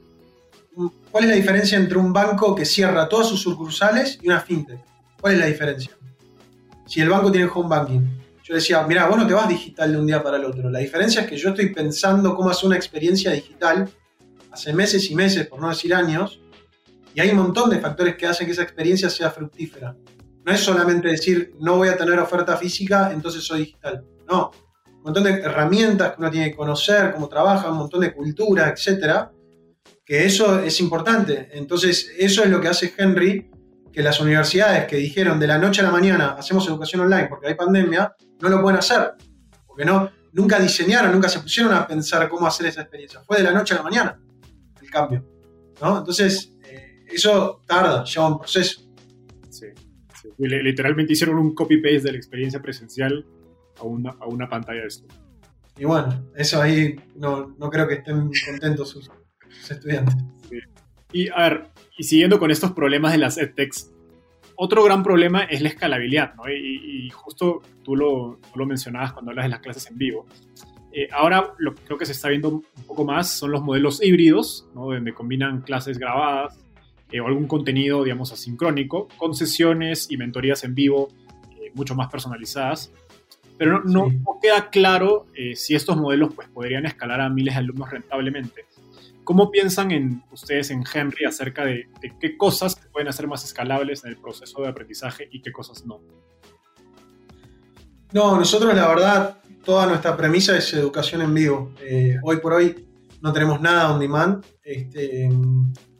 ¿Cuál es la diferencia entre un banco que cierra todas sus sucursales y una fintech? ¿Cuál es la diferencia? Si el banco tiene home banking. Yo decía, mira, vos no te vas digital de un día para el otro. La diferencia es que yo estoy pensando cómo hacer una experiencia digital hace meses y meses, por no decir años, y hay un montón de factores que hacen que esa experiencia sea fructífera. No es solamente decir, no voy a tener oferta física, entonces soy digital. No, un montón de herramientas que uno tiene que conocer, cómo trabaja, un montón de cultura, etcétera, que eso es importante. Entonces, eso es lo que hace Henry, que las universidades que dijeron de la noche a la mañana hacemos educación online porque hay pandemia, no lo pueden hacer. Porque no, nunca diseñaron, nunca se pusieron a pensar cómo hacer esa experiencia. Fue de la noche a la mañana el cambio. ¿no? Entonces, eso tarda, lleva un proceso. Sí, literalmente hicieron un copy-paste de la experiencia presencial a una, a una pantalla de esto. Y bueno, eso ahí no, no creo que estén contentos sus, estudiantes. Y a ver, y siguiendo con estos problemas de las edtechs, otro gran problema es la escalabilidad, ¿no? Y, justo tú lo, lo, mencionabas cuando hablas de las clases en vivo. Eh, ahora lo que creo que se está viendo un poco más son los modelos híbridos, ¿no? Donde combinan clases grabadas eh, o algún contenido, digamos, asincrónico, con sesiones y mentorías en vivo eh, mucho más personalizadas. Pero no, queda claro eh, si estos modelos pues, podrían escalar a miles de alumnos rentablemente. ¿Cómo piensan en, ustedes en Henry acerca de, qué cosas pueden hacer más escalables en el proceso de aprendizaje y qué cosas no? No, nosotros la verdad, toda nuestra premisa es educación en vivo. hoy por hoy no tenemos nada on demand. Este,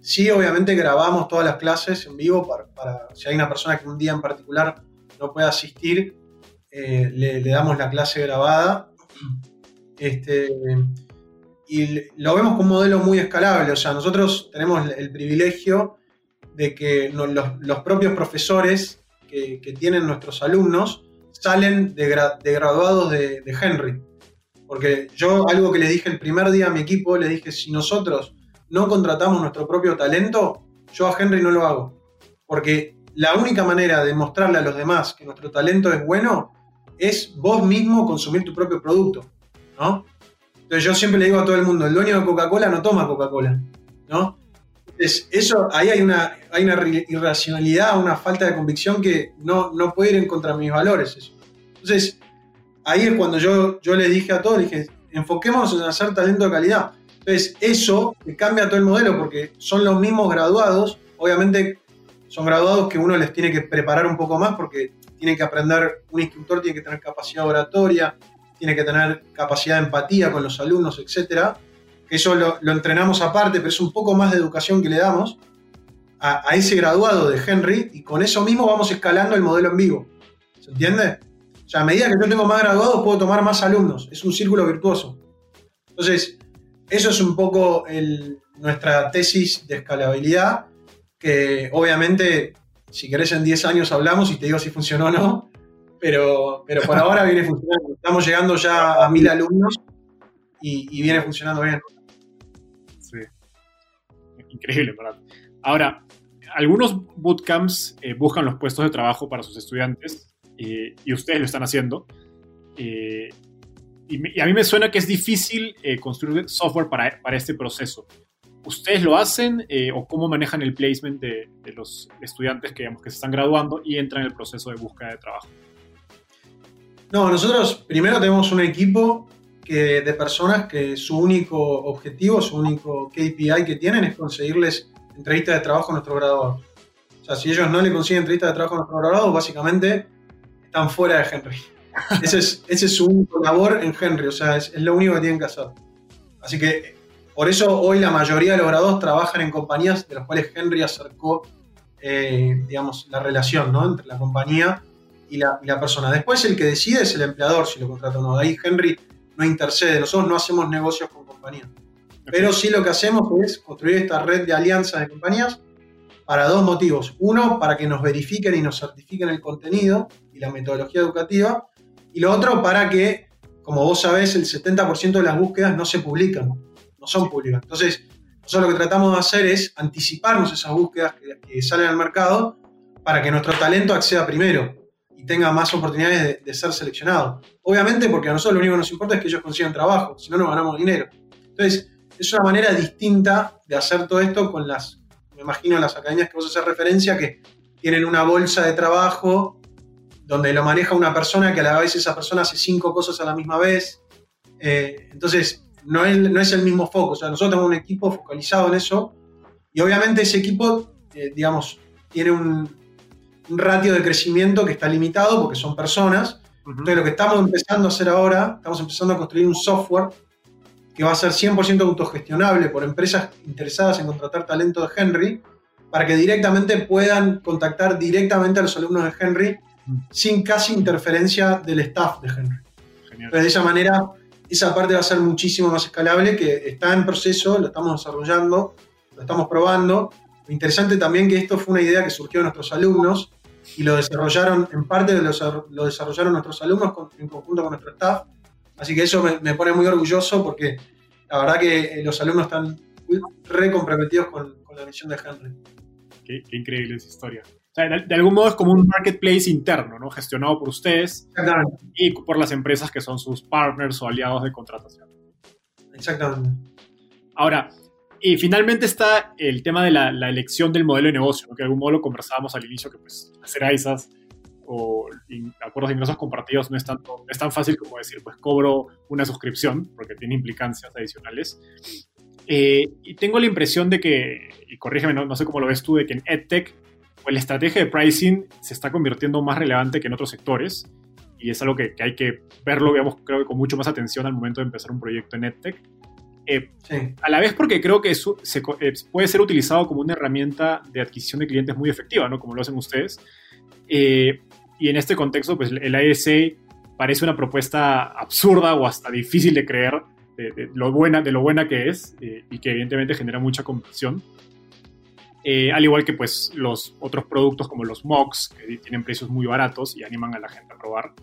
Sí, obviamente grabamos todas las clases en vivo para, si hay una persona que un día en particular no puede asistir, eh, le, damos la clase grabada. Este, y lo vemos como un modelo muy escalable, o sea, nosotros tenemos el privilegio de que los, propios profesores que, tienen nuestros alumnos salen de, graduados de, de Henry. Porque yo algo que le dije el primer día a mi equipo, le dije, si nosotros no contratamos nuestro propio talento, yo a Henry no lo hago. Porque la única manera de mostrarle a los demás que nuestro talento es bueno es vos mismo consumir tu propio producto, ¿no? Entonces yo siempre le digo a todo el mundo, el dueño de Coca-Cola no toma Coca-Cola, ¿no? Entonces, eso, ahí hay una, hay una irracionalidad, una falta de convicción que no, no puede ir en contra de mis valores. Entonces, ahí es cuando yo, yo le dije a todos, le dije, enfoquémonos en hacer talento de calidad. Entonces, eso cambia todo el modelo porque son los mismos graduados, obviamente son graduados que uno les tiene que preparar un poco más porque tiene que aprender, un instructor tiene que tener capacidad oratoria, tiene que tener capacidad de empatía con los alumnos, etcétera. Eso lo, entrenamos aparte, pero es un poco más de educación que le damos a, a, ese graduado de Henry y con eso mismo vamos escalando el modelo en vivo. ¿Se entiende? O sea, a medida que yo tengo más graduados, puedo tomar más alumnos. Es un círculo virtuoso. Entonces, eso es un poco nuestra tesis de escalabilidad, que obviamente si querés en 10 años hablamos y te digo si funcionó o no, pero, pero por ahora viene funcionando. Estamos llegando ya a mil alumnos y, viene funcionando bien. Sí. Increíble, ¿verdad? Ahora, algunos bootcamps eh, buscan los puestos de trabajo para sus estudiantes eh, y ustedes lo están haciendo. Eh, y, a mí me suena que es difícil construir software para, este proceso. ¿Ustedes lo hacen o cómo manejan el placement de, los estudiantes que, digamos, que se están graduando y entran en el proceso de búsqueda de trabajo? No, nosotros primero tenemos un equipo que, de personas que su único objetivo, su único KPI que tienen es conseguirles entrevistas de trabajo a nuestros graduados. O sea, si ellos no le consiguen entrevistas de trabajo a nuestros graduados, básicamente están fuera de Henry. ese, es, ese es su labor en Henry, o sea, es, es lo único que tienen que hacer. Así que por eso hoy la mayoría de los graduados trabajan en compañías de las cuales Henry acercó, eh, digamos, la relación entre la compañía y la, persona. Después el que decide es el empleador si lo contrata o no. Ahí Henry no intercede, nosotros no hacemos negocios con compañías. Pero sí lo que hacemos es construir esta red de alianzas de compañías para dos motivos. Uno, para que nos verifiquen y nos certifiquen el contenido y la metodología educativa. Y lo otro, para que, como vos sabés, el 70% de las búsquedas no se publican no son públicas. Entonces, nosotros lo que tratamos de hacer es anticiparnos esas búsquedas que, salen al mercado para que nuestro talento acceda primero y tenga más oportunidades de, ser seleccionado. Obviamente porque a nosotros lo único que nos importa es que ellos consigan trabajo, si no, no ganamos dinero. Entonces, es una manera distinta de hacer todo esto con las, me imagino, las academias que vos haces referencia, que tienen una bolsa de trabajo donde lo maneja una persona que a la vez esa persona hace cinco cosas a la misma vez. Eh, entonces, no es, el mismo foco. O sea, nosotros tenemos un equipo focalizado en eso y obviamente ese equipo, eh, digamos, tiene un, ratio de crecimiento que está limitado porque son personas. Entonces, lo que estamos empezando a hacer ahora, estamos empezando a construir un software que va a ser 100% autogestionable por empresas interesadas en contratar talento de Henry para que directamente puedan contactar directamente a los alumnos de Henry sin casi interferencia del staff de Henry. De esa manera esa parte va a ser muchísimo más escalable, que está en proceso, lo estamos desarrollando, lo estamos probando. Lo interesante también que esto fue una idea que surgió de nuestros alumnos y lo desarrollaron, en parte lo, lo desarrollaron nuestros alumnos en conjunto con nuestro staff. Así que eso me, pone muy orgulloso porque la verdad que los alumnos están re comprometidos con, la misión de Henry. Qué, qué increíble esa historia de, algún modo es como un marketplace interno, ¿no? Gestionado por ustedes y por las empresas que son sus partners o aliados de contratación. Exactamente. Ahora, y finalmente está el tema de la, elección del modelo de negocio, que de algún modo lo conversábamos al inicio, que pues hacer AISAS o acuerdos de ingresos compartidos no es, tanto, es tan fácil como decir, pues cobro una suscripción, porque tiene implicancias adicionales. Eh, y tengo la impresión de que, y corrígeme, no, no sé cómo lo ves tú, de que en EdTech pues la estrategia de pricing se está convirtiendo más relevante que en otros sectores y es algo que, hay que verlo, digamos, creo que con mucho más atención al momento de empezar un proyecto en EdTech. Eh, a la vez porque creo que se, eh, puede ser utilizado como una herramienta de adquisición de clientes muy efectiva, ¿no? Como lo hacen ustedes. Eh, y en este contexto, pues el ISA parece una propuesta absurda o hasta difícil de creer de, lo, buena, de lo buena que es y que evidentemente genera mucha conversión. Eh, al igual que pues los otros productos como los mocks, que tienen precios muy baratos y animan a la gente a probar.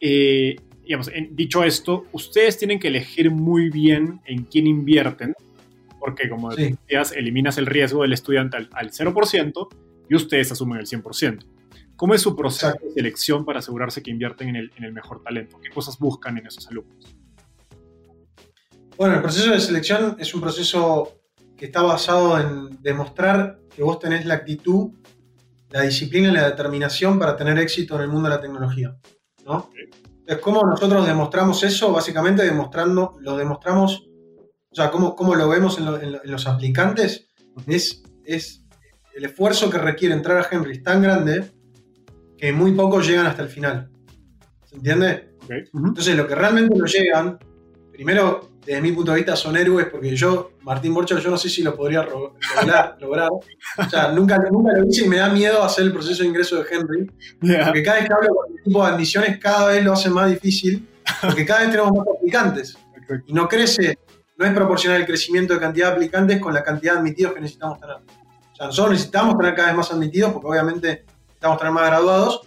Eh, digamos, dicho esto, ustedes tienen que elegir muy bien en quién invierten, porque como decías, eliminas el riesgo del estudiante al, 0% y ustedes asumen el 100%. ¿Cómo es su proceso de selección para asegurarse que invierten en el, en el mejor talento? ¿Qué cosas buscan en esos alumnos? Bueno, el proceso de selección es un proceso que está basado en demostrar que vos tenés la actitud, la disciplina y la determinación para tener éxito en el mundo de la tecnología. ¿no? Entonces, ¿cómo nosotros demostramos eso? Básicamente demostrando, lo demostramos, o sea, cómo, cómo lo vemos en, los aplicantes, es, es el esfuerzo que requiere entrar a Henry es tan grande que muy pocos llegan hasta el final. ¿Se entiende? Entonces, lo que realmente no llegan, primero, desde mi punto de vista, son héroes, porque yo, Martín Borcho, yo no sé si lo podría lograr. O sea, nunca, nunca lo hice y me da miedo hacer el proceso de ingreso de Henry. Porque cada vez que hablo con el tipo de admisiones, cada vez lo hace más difícil, porque cada vez tenemos más aplicantes. Y no crece, no es proporcional el crecimiento de cantidad de aplicantes con la cantidad de admitidos que necesitamos tener. O sea, nosotros necesitamos tener cada vez más admitidos, porque obviamente necesitamos tener más graduados,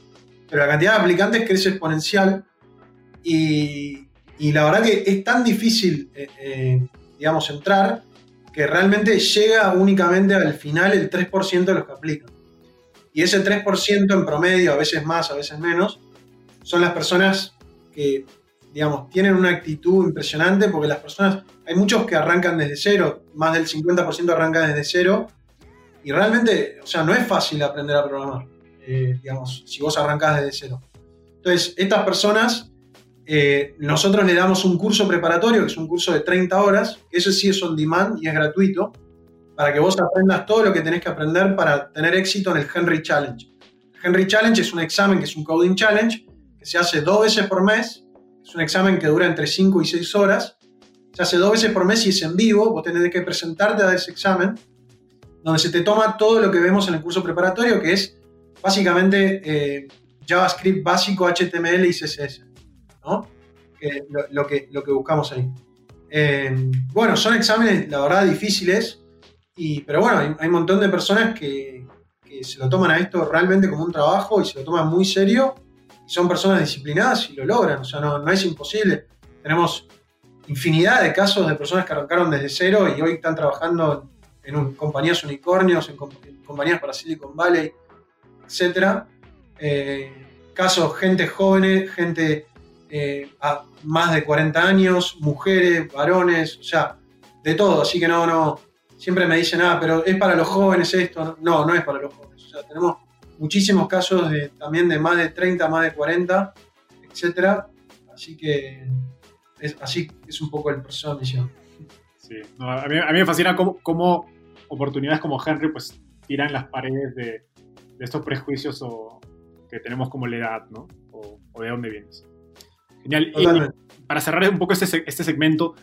pero la cantidad de aplicantes crece exponencial y, y la verdad que es tan difícil, eh, eh, digamos, entrar que realmente llega únicamente al final el 3% de los que aplican. Y ese 3% en promedio, a veces más, a veces menos, son las personas que, digamos, tienen una actitud impresionante porque las personas, hay muchos que arrancan desde cero, más del 50% arrancan desde cero, y realmente, o sea, no es fácil aprender a programar, eh, digamos, si vos arrancás desde cero. Entonces, estas personas eh, nosotros le damos un curso preparatorio, que es un curso de 30 horas, eso sí es on demand y es gratuito, para que vos aprendas todo lo que tenés que aprender para tener éxito en el Henry Challenge. El Henry Challenge es un examen que es un coding challenge, que se hace dos veces por mes, es un examen que dura entre 5 y 6 horas, se hace dos veces por mes y es en vivo, vos tenés que presentarte a ese examen, donde se te toma todo lo que vemos en el curso preparatorio, que es básicamente eh, JavaScript básico, HTML y CSS. ¿No? lo, que, lo que buscamos ahí. Eh, bueno, son exámenes, la verdad, difíciles, y, pero bueno, hay, un montón de personas que, se lo toman a esto realmente como un trabajo y se lo toman muy serio, son personas disciplinadas y lo logran, o sea, no, es imposible. Tenemos infinidad de casos de personas que arrancaron desde cero y hoy están trabajando en compañías unicornios, en, compañías para Silicon Valley, etc. Eh, casos, gente joven, gente eh, a más de 40 años, mujeres, varones, o sea, de todo. Así que no, no, siempre me dicen, ah, pero es para los jóvenes esto. No, no es para los jóvenes. O sea, tenemos muchísimos casos de, también de más de 30, más de 40, etcétera. Así que es, así es un poco el proceso de admisión. Sí, a, mí, me fascina cómo, oportunidades como Henry pues tiran las paredes de, estos prejuicios o, que tenemos como la edad, ¿no? O de dónde vienes. Genial. para cerrar un poco este, este, segmento,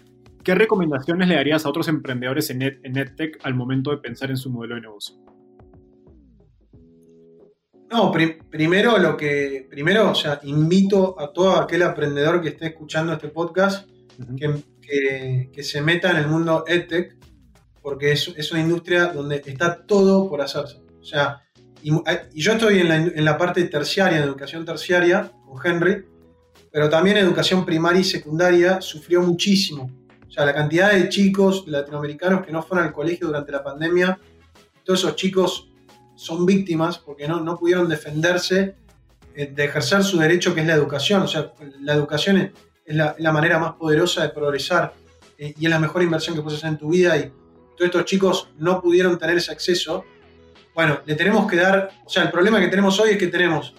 ¿qué recomendaciones le darías a otros emprendedores en, en EdTech al momento de pensar en su modelo de negocio? No, primero lo que, primero, o sea, invito a todo aquel emprendedor que esté escuchando este podcast que, que, se meta en el mundo EdTech, porque es, es, una industria donde está todo por hacerse. O sea, y, y yo estoy en la, en la, parte terciaria, en educación terciaria, con Henry, pero también educación primaria y secundaria sufrió muchísimo. O sea, la cantidad de chicos latinoamericanos que no fueron al colegio durante la pandemia, todos esos chicos son víctimas porque no, no pudieron defenderse eh, de ejercer su derecho que es la educación. O sea, la educación es, la, manera más poderosa de progresar eh, y es la mejor inversión que puedes hacer en tu vida y todos estos chicos no pudieron tener ese acceso. Bueno, le tenemos que dar, o sea, el problema que tenemos hoy es que tenemos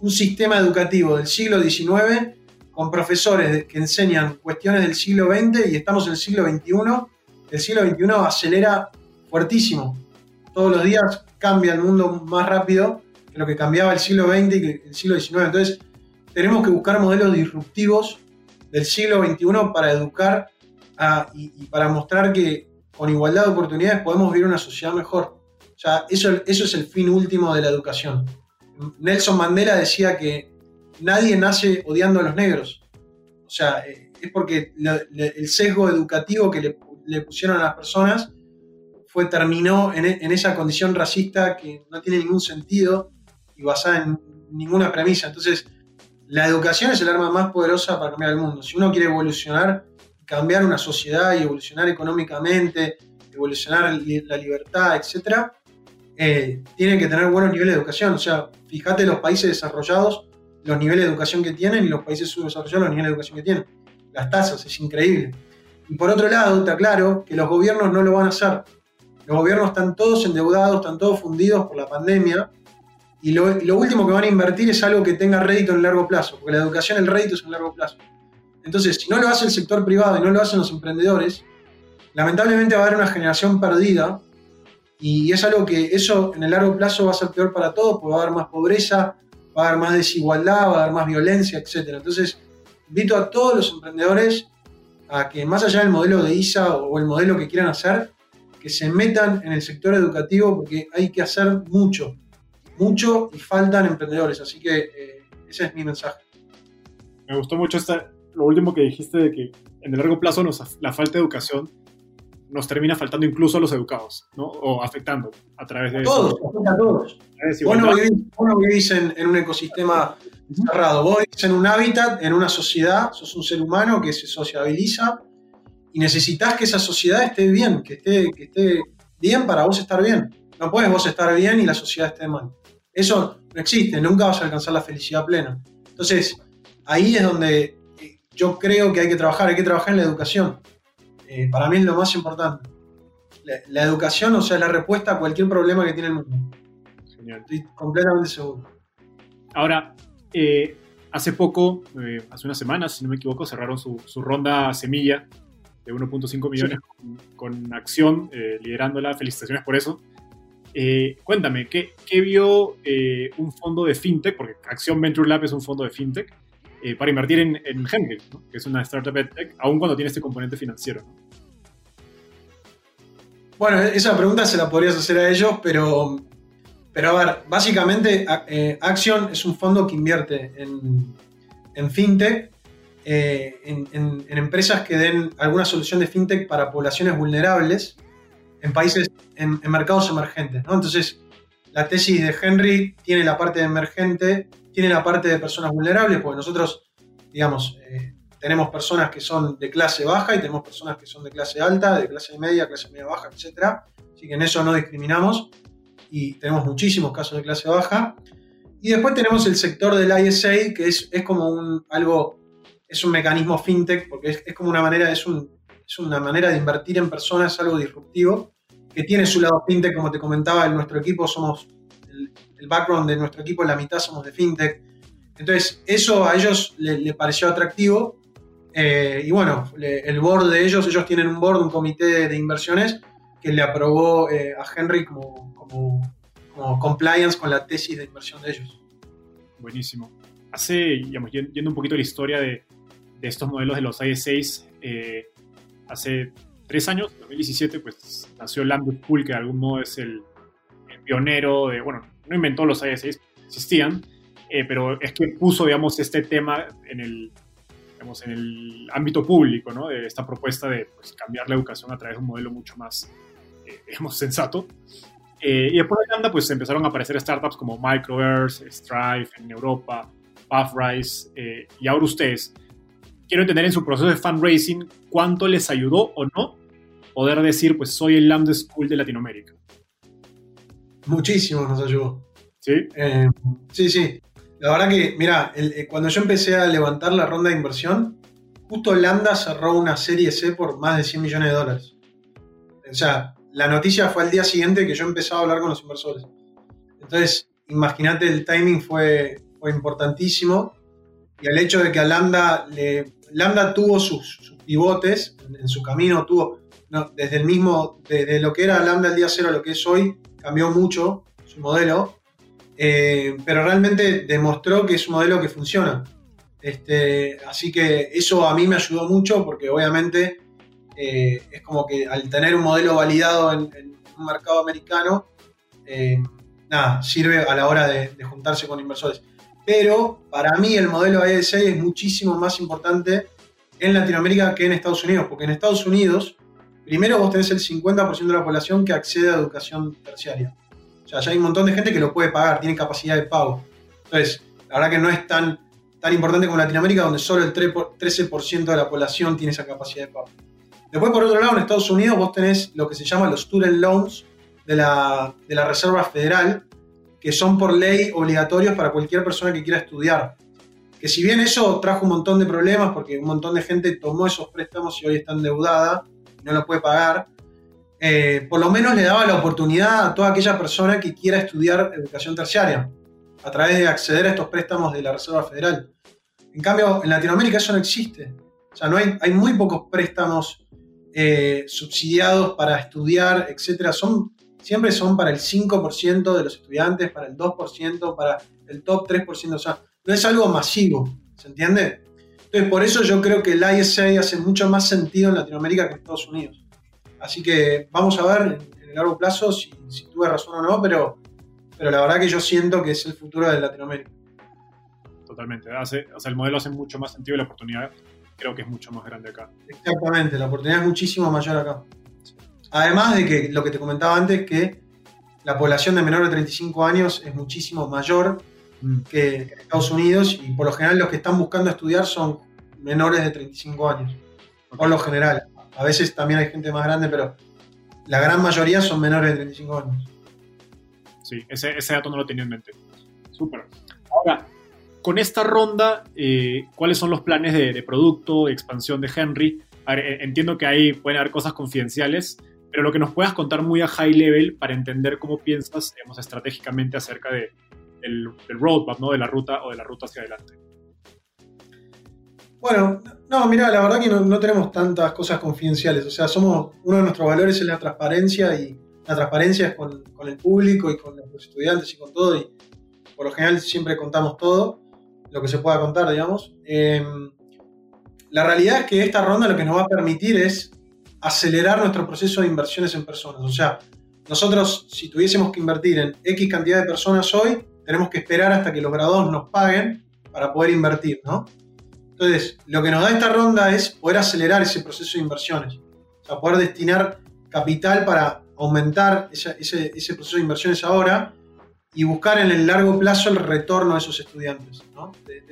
un sistema educativo del siglo XIX con profesores que enseñan cuestiones del siglo XX y estamos en el siglo XXI. El siglo XXI acelera fuertísimo. Todos los días cambia el mundo más rápido que lo que cambiaba el siglo XX y el siglo XIX. Entonces, tenemos que buscar modelos disruptivos del siglo XXI para educar y, para mostrar que con igualdad de oportunidades podemos vivir una sociedad mejor. O sea, eso es el fin último de la educación. Nelson Mandela decía que nadie nace odiando a los negros. O sea, eh, es porque el sesgo educativo que le, pusieron a las personas fue, terminó en, esa condición racista que no tiene ningún sentido y basada en ninguna premisa. Entonces, la educación es el arma más poderosa para cambiar el mundo. Si uno quiere evolucionar, cambiar una sociedad y evolucionar económicamente, evolucionar la libertad, etc., eh, tienen que tener buenos niveles de educación. O sea, fíjate los países desarrollados, los niveles de educación que tienen y los países subdesarrollados, los niveles de educación que tienen. Las tasas, es increíble. Y por otro lado, está claro que los gobiernos no lo van a hacer. Los gobiernos están todos endeudados, están todos fundidos por la pandemia. Y lo, lo último que van a invertir es algo que tenga rédito en largo plazo, porque la educación, el rédito es en largo plazo. Entonces, si no lo hace el sector privado y no lo hacen los emprendedores, lamentablemente va a haber una generación perdida y es algo que eso en el largo plazo va a ser peor para todos, porque va a haber más pobreza, va a haber más desigualdad, va a haber más violencia, etc. Entonces, invito a todos los emprendedores a que más allá del modelo de ISA o el modelo que quieran hacer, que se metan en el sector educativo porque hay que hacer mucho, mucho y faltan emprendedores. Así que eh, ese es mi mensaje. Me gustó mucho esta, lo último que dijiste de que en el largo plazo nos, la falta de educación nos termina faltando incluso a los educados, ¿no? O afectando a través de... Todos, afecta a todos. Vos no vivís, vos no vivís en, en, un ecosistema cerrado, vos vivís en un hábitat, en una sociedad, sos un ser humano que se sociabiliza y necesitas que esa sociedad esté bien, que esté, que esté bien para vos estar bien. No puedes vos estar bien y la sociedad esté mal. Eso no existe, nunca vas a alcanzar la felicidad plena. Entonces, ahí es donde yo creo que hay que trabajar, hay que trabajar en la educación. Eh, para mí es lo más importante. La, educación, o sea, es la respuesta a cualquier problema que tiene el mundo. Genial. Estoy completamente seguro. Ahora, eh, hace poco, eh, hace unas semanas, si no me equivoco, cerraron su, ronda semilla de 1.5 millones con, Acción, liderándola. Felicitaciones por eso. cuéntame, ¿qué, ¿qué, vio un fondo de fintech? Porque Acción Venture Lab es un fondo de fintech. Para invertir en, en Henry, que es una startup tech, aun cuando tiene este componente financiero. Bueno, esa pregunta se la podrías hacer a ellos, pero, pero a ver, básicamente eh, Action es un fondo que invierte en, fintech, eh, en, empresas que den alguna solución de fintech para poblaciones vulnerables en países, en, mercados emergentes. Entonces, la tesis de Henry tiene la parte de emergente, tiene la parte de personas vulnerables, porque nosotros, digamos, eh, tenemos personas que son de clase baja y tenemos personas que son de clase alta, de clase media, clase media baja, etc. Así que en eso no discriminamos y tenemos muchísimos casos de clase baja. Y después tenemos el sector del ISA, que es, es como un, algo, es un mecanismo fintech, porque es, es como una manera, es, un, es, una manera de invertir en personas, algo disruptivo, que tiene su lado fintech, como te comentaba, en nuestro equipo somos, el, el background de nuestro equipo, la mitad somos de fintech. Entonces, eso a ellos les le pareció atractivo eh, y bueno, el board de ellos, ellos tienen un board, un comité de, inversiones que le aprobó eh, a Henry como, compliance con la tesis de inversión de ellos. Buenísimo. Hace, digamos, yendo un poquito a la historia de, estos modelos de los IS6, eh, hace tres años, 2017, pues nació Lambda School, que de algún modo es el, pionero de, bueno, no inventó los IS6, existían, pero es que puso, digamos, este tema en el, en el ámbito público, ¿no? De esta propuesta de pues, cambiar la educación a través de un modelo mucho más, eh, digamos, sensato. Eh, y después de Lambda, pues empezaron a aparecer startups como Microverse, Strive en Europa, Pathrise, eh, y ahora ustedes. Quiero entender en su proceso de fundraising cuánto les ayudó o no poder decir, pues soy el Lambda School de Latinoamérica. Muchísimo nos ayudó. ¿Sí? sí, sí. La verdad que, mira, eh, cuando yo empecé a levantar la ronda de inversión, justo Lambda cerró una serie C por más de 100 millones de dólares. O sea, la noticia fue al día siguiente que yo empezaba a hablar con los inversores. Entonces, imagínate, el timing fue, fue importantísimo. Y el hecho de que a Lambda, le, Lambda tuvo sus, pivotes en, su camino, tuvo, desde el mismo, desde lo que era Lambda el día cero a lo que es hoy, cambió mucho su modelo. Eh, pero realmente demostró que es un modelo que funciona. Este, así que eso a mí me ayudó mucho porque obviamente eh, es como que al tener un modelo validado en, un mercado americano, eh, nada, sirve a la hora de, juntarse con inversores. Pero para mí el modelo ISA es muchísimo más importante en Latinoamérica que en Estados Unidos, porque en Estados Unidos, primero vos tenés el 50% de la población que accede a educación terciaria. O sea, ya hay un montón de gente que lo puede pagar, tiene capacidad de pago. Entonces, la verdad que no es tan, tan importante como Latinoamérica, donde solo el 13% de la población tiene esa capacidad de pago. Después, por otro lado, en Estados Unidos vos tenés lo que se llama los student loans de la, de la Reserva Federal, que son por ley obligatorios para cualquier persona que quiera estudiar. Que si bien eso trajo un montón de problemas, porque un montón de gente tomó esos préstamos y hoy está endeudada no lo puede pagar, eh, por lo menos le daba la oportunidad a toda aquella persona que quiera estudiar educación terciaria, a través de acceder a estos préstamos de la Reserva Federal. En cambio, en Latinoamérica eso no existe. O sea, no hay, hay muy pocos préstamos eh, subsidiados para estudiar, etcétera. Son, siempre son para el 5% de los estudiantes, para el 2%, para el top 3%. O sea, no es algo masivo, ¿se entiende? Entonces, por eso yo creo que el ISA hace mucho más sentido en Latinoamérica que en Estados Unidos. Así que vamos a ver en, el largo plazo si, tuve razón o no, pero, pero la verdad que yo siento que es el futuro de Latinoamérica. Totalmente. Hace, o sea, el modelo hace mucho más sentido y la oportunidad creo que es mucho más grande acá. Exactamente, la oportunidad es muchísimo mayor acá. Además de que lo que te comentaba antes, que la población de menores de 35 años es muchísimo mayor mm. que en Estados Unidos y por lo general los que están buscando estudiar son menores de 35 años. Por lo general. A veces también hay gente más grande, pero la gran mayoría son menores de 35 años. Sí, ese, dato no lo tenía en mente. Súper. Ahora, con esta ronda, eh, ¿cuáles son los planes de, producto, expansión de Henry? Eh, entiendo que ahí pueden haber cosas confidenciales, pero lo que nos puedas contar muy a high level para entender cómo piensas digamos, estratégicamente acerca de, del roadmap, ¿no? de la ruta o de la ruta hacia adelante. Bueno, no, mira, la verdad que no, tenemos tantas cosas confidenciales. O sea, somos, uno de nuestros valores es la transparencia y la transparencia es con, el público y con los estudiantes y con todo. Y por lo general siempre contamos todo, lo que se pueda contar, digamos. Em, la realidad es que esta ronda lo que nos va a permitir es acelerar nuestro proceso de inversiones en personas. O sea, nosotros si tuviésemos que invertir en X cantidad de personas hoy, tenemos que esperar hasta que los graduados nos paguen para poder invertir, ¿no? Entonces, lo que nos da esta ronda es poder acelerar ese proceso de inversiones. O sea, poder destinar capital para aumentar ese, proceso de inversiones ahora y buscar en el largo plazo el retorno de esos estudiantes, ¿no? de,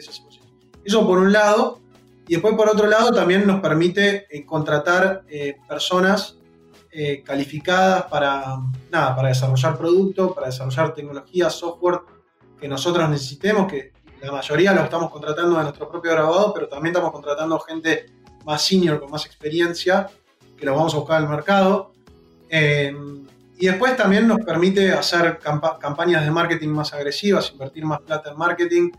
Eso por un lado. Y después por otro lado también nos permite eh, contratar eh, personas eh, calificadas para, nada, para desarrollar productos, para desarrollar tecnología, software que nosotros necesitemos, que la mayoría lo estamos contratando a nuestro propio grabado, pero también estamos contratando gente más senior, con más experiencia, que lo vamos a buscar al mercado. Eh, y después también nos permite hacer campañas de marketing más agresivas, invertir más plata en marketing.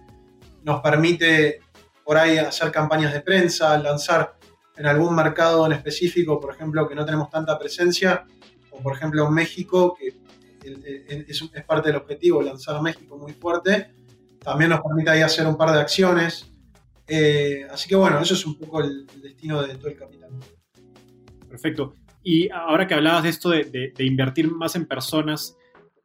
Nos permite por ahí hacer campañas de prensa, lanzar en algún mercado en específico, por ejemplo, que no tenemos tanta presencia, o por ejemplo en México, que es, parte del objetivo, lanzar a México muy fuerte también nos permite ahí hacer un par de acciones. Eh, así que bueno, eso es un poco el, destino de todo el capital. Perfecto. Y ahora que hablabas de esto de, invertir más en personas,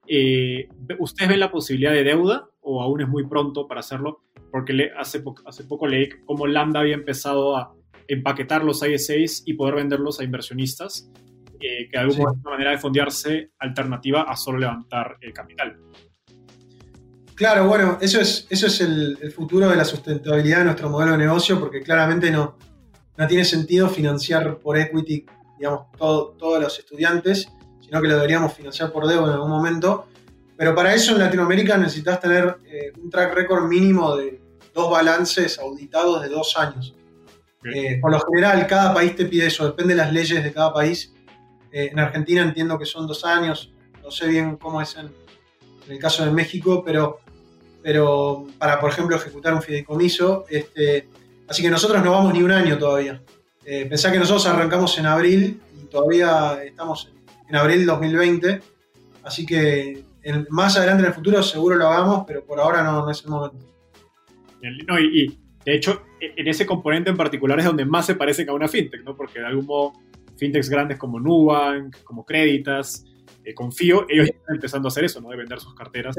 eh, ¿ustedes ven la posibilidad de deuda o aún es muy pronto para hacerlo? Porque hace, hace poco leí cómo Lambda había empezado a empaquetar los ISAs y poder venderlos a inversionistas, eh, que de alguna manera de fondearse alternativa a solo levantar capital. Claro, bueno, eso es, eso es el, futuro de la sustentabilidad de nuestro modelo de negocio, porque claramente no, no tiene sentido financiar por equity, digamos, todos los estudiantes, sino que lo deberíamos financiar por deuda en algún momento. Pero para eso en Latinoamérica necesitas tener eh, un track record mínimo de dos balances auditados de dos años. Eh, por lo general, cada país te pide eso, depende de las leyes de cada país. Eh, en Argentina entiendo que son dos años, no sé bien cómo es en, en el caso de México, pero pero para, por ejemplo, ejecutar un fideicomiso. Este, así que nosotros no vamos ni un año todavía. Eh, pensá que nosotros arrancamos en abril y todavía estamos en abril 2020, así que más adelante en el futuro seguro lo hagamos, pero por ahora no, es el momento. No, y, de hecho, e, en ese componente en particular es donde más se parecen a una fintech, ¿no? Porque de algún modo, fintechs grandes como Nubank, como Creditas, eh, confío, ellos están empezando a hacer eso, ¿no? De vender sus carteras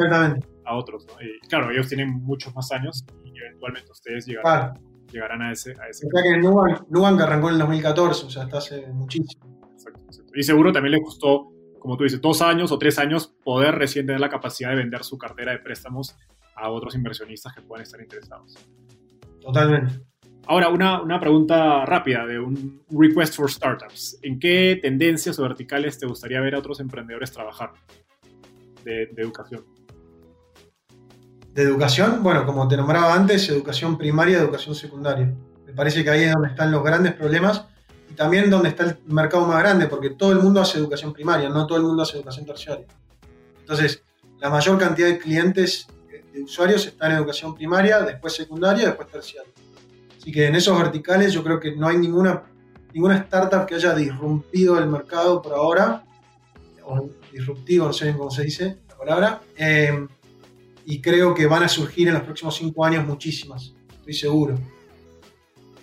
a otros, ¿no? Y claro, ellos tienen muchos más años y eventualmente ustedes llegarán, llegarán a ese... A ese o sea que Nubank, arrancó en el 2014, o sea, hasta hace muchísimo. Exacto, Y seguro también le costó, como tú dices, dos años o tres años poder recién tener la capacidad de vender su cartera de préstamos a otros inversionistas que puedan estar interesados. Totalmente. Ahora, una, una, pregunta rápida de un request for startups. ¿En qué tendencias o verticales te gustaría ver a otros emprendedores trabajar de, de educación? De educación, bueno, como te nombraba antes, educación primaria, educación secundaria. Me parece que ahí es donde están los grandes problemas y también donde está el mercado más grande, porque todo el mundo hace educación primaria, no todo el mundo hace educación terciaria. Entonces, la mayor cantidad de clientes, de usuarios, están en educación primaria, después secundaria, después terciaria. Así que en esos verticales yo creo que no hay ninguna, ninguna startup que haya disrumpido el mercado por ahora, o disruptivo, no sé cómo se dice la palabra. Eh, y creo que van a surgir en los próximos cinco años muchísimas, estoy seguro.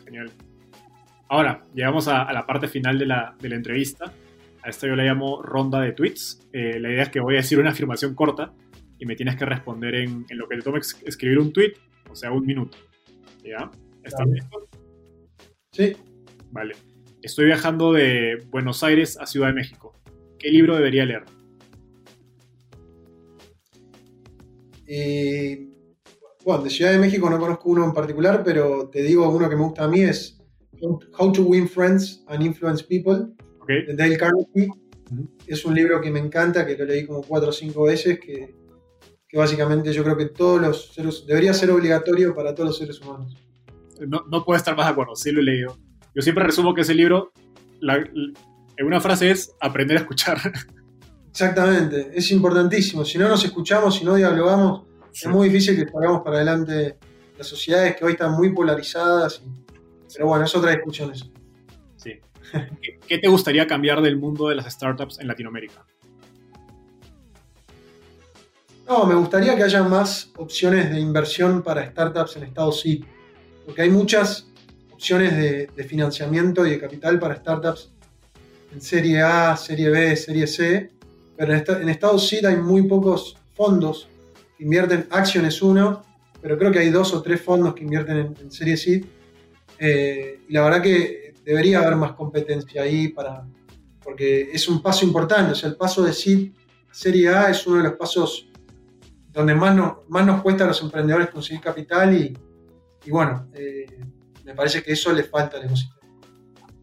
Genial. Ahora, llegamos a, la parte final de la, de la, entrevista. A esto yo le llamo ronda de tweets. Eh, la idea es que voy a decir una afirmación corta y me tienes que responder en, en lo que te tome escribir un tweet, o sea, un minuto. ¿Ya? ¿Estás listo? Sí. Vale. Estoy viajando de Buenos Aires a Ciudad de México. ¿Qué libro debería leer? Eh, bueno, de Ciudad de México no conozco uno en particular, pero te digo uno que me gusta a mí es How to Win Friends and Influence People, de Dale Carnegie. Es un libro que me encanta, que lo leí como cuatro o cinco veces, que, básicamente yo creo que todos los seres, debería ser obligatorio para todos los seres humanos. No, no puedo estar más de acuerdo, sí lo he leído. Yo siempre resumo que ese libro, en una frase es aprender a escuchar. Exactamente, es importantísimo. Si no nos escuchamos, si no dialogamos, es muy difícil que salgamos para adelante las sociedades que hoy están muy polarizadas. Pero bueno, es otra discusión eso. Sí. ¿Qué te gustaría cambiar del mundo de las startups en Latinoamérica? No, me gustaría que haya más opciones de inversión para startups en estado sí, porque hay muchas opciones de, de financiamiento y de capital para startups en serie A, serie B, serie C, pero en, Estados Unidos hay muy pocos fondos que invierten, Action es uno, pero creo que hay dos o tres fondos que invierten en, Serie C. Eh, y la verdad que debería haber más competencia ahí para, porque es un paso importante, o sea, el paso de Seed a Serie A es uno de los pasos donde más, más nos cuesta a los emprendedores conseguir capital y, bueno, eh, me parece que eso le falta al ecosistema.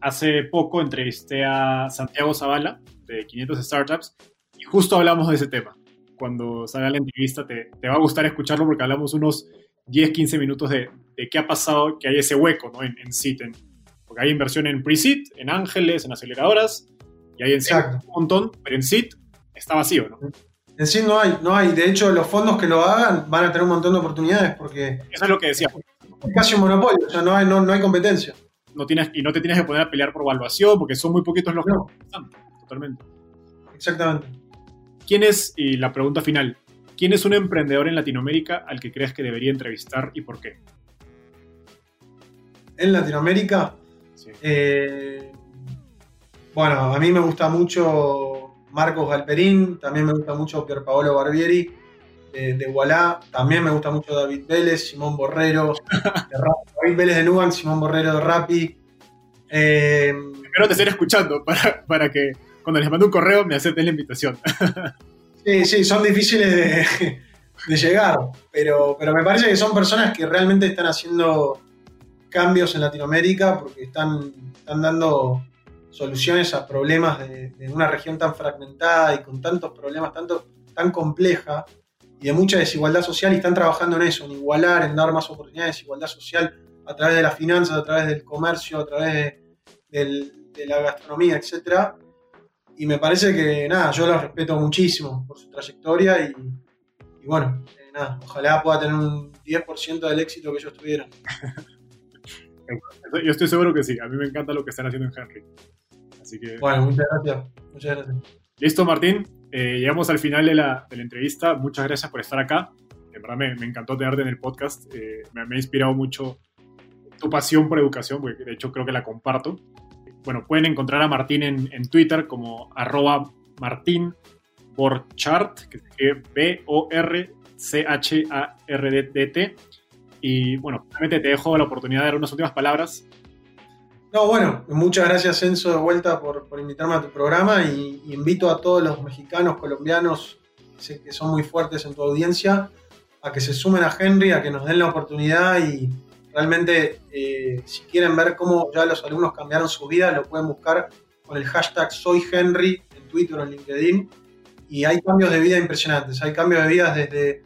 Hace poco entrevisté a Santiago Zavala de 500 Startups y justo hablamos de ese tema. Cuando salga la entrevista te, te va a gustar escucharlo porque hablamos unos 10, 15 minutos de, de qué ha pasado, que hay ese hueco ¿no? en, en SIT. porque hay inversión en pre-SIT, en ángeles, en aceleradoras, y hay en SIT un montón, pero en SIT está vacío. ¿no? En SIT no hay, no hay. De hecho, los fondos que lo hagan van a tener un montón de oportunidades porque... Eso es lo que decía. Es casi un monopolio, o sea, no hay, no, no hay competencia. No tienes, y no te tienes que poner a pelear por evaluación porque son muy poquitos los que están. Totalmente. Exactamente. ¿Quién es, y la pregunta final, quién es un emprendedor en Latinoamérica al que crees que debería entrevistar y por qué? En Latinoamérica, eh, bueno, a mí me gusta mucho Marcos Galperín, también me gusta mucho Pierpaolo Barbieri de, de también me gusta mucho David Vélez, Simón Borrero, David Vélez de Nubank, Simón Borrero de Rappi. Eh, Espero te estar escuchando para, para que cuando les mando un correo me acepten la invitación. Sí, sí, son difíciles de, llegar, pero, pero me parece que son personas que realmente están haciendo cambios en Latinoamérica porque están, están dando soluciones a problemas de, una región tan fragmentada y con tantos problemas tanto, tan compleja y de mucha desigualdad social y están trabajando en eso, en igualar, en dar más oportunidades de igualdad social a través de las finanzas, a través del comercio, a través de, de la gastronomía, etcétera y me parece que, nada, yo los respeto muchísimo por su trayectoria y, bueno, eh, nada, ojalá pueda tener un 10% del éxito que ellos tuvieron. Yo estoy seguro que sí, a mí me encanta lo que están haciendo en Henry. Así que... Bueno, muchas gracias. Muchas gracias. Listo, Martín. Eh, llegamos al final de la, entrevista. Muchas gracias por estar acá. En verdad me, me encantó tenerte en el podcast. Eh, me, ha inspirado mucho tu pasión por educación, porque de hecho creo que la comparto bueno, pueden encontrar a Martín en, Twitter como arroba Martín que es B-O-R-C-H-A-R-D-T. Y bueno, realmente te dejo la oportunidad de dar unas últimas palabras. No, bueno, muchas gracias Enzo de vuelta por, invitarme a tu programa y, invito a todos los mexicanos, colombianos, sé que son muy fuertes en tu audiencia, a que se sumen a Henry, a que nos den la oportunidad y, realmente eh, si quieren ver cómo ya los alumnos cambiaron su vida, lo pueden buscar con el hashtag Soy Henry en Twitter o en LinkedIn. Y hay cambios de vida impresionantes. Hay cambios de vida desde,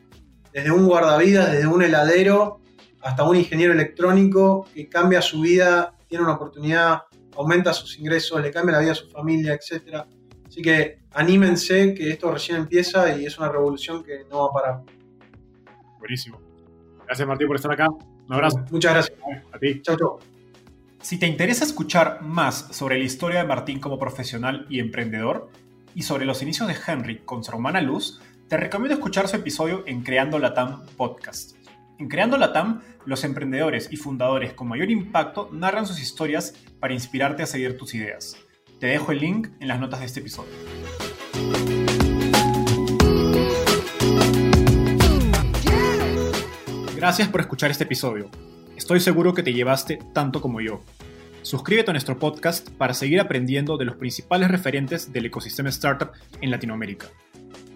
desde un guardavidas, desde un heladero, hasta un ingeniero electrónico que cambia su vida, tiene una oportunidad, aumenta sus ingresos, le cambia la vida a su familia, etc. Así que anímense que esto recién empieza y es una revolución que no va a parar. Buenísimo. Gracias Martín por estar acá. Un abrazo. Muchas gracias. A ti. Chao, chao. Si te interesa escuchar más sobre la historia de Martín como profesional y emprendedor y sobre los inicios de Henry con su hermana Luz, te recomiendo escuchar su episodio en Creando Latam Podcast. En Creando Latam, los emprendedores y fundadores con mayor impacto narran sus historias para inspirarte a seguir tus ideas. Te dejo el link en las notas de este episodio. Gracias por escuchar este episodio. Estoy seguro que te llevaste tanto como yo. Suscríbete a nuestro podcast para seguir aprendiendo de los principales referentes del ecosistema startup en Latinoamérica.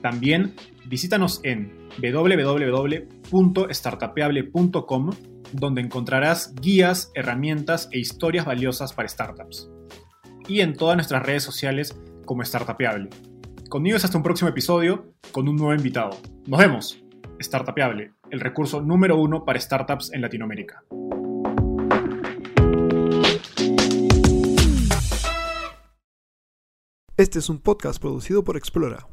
También visítanos en www.startapeable.com donde encontrarás guías, herramientas e historias valiosas para startups. Y en todas nuestras redes sociales como Startapeable. Conmigo es hasta un próximo episodio con un nuevo invitado. Nos vemos. Startapeable, el recurso número uno para startups en Latinoamérica. Este es un podcast producido por Explora.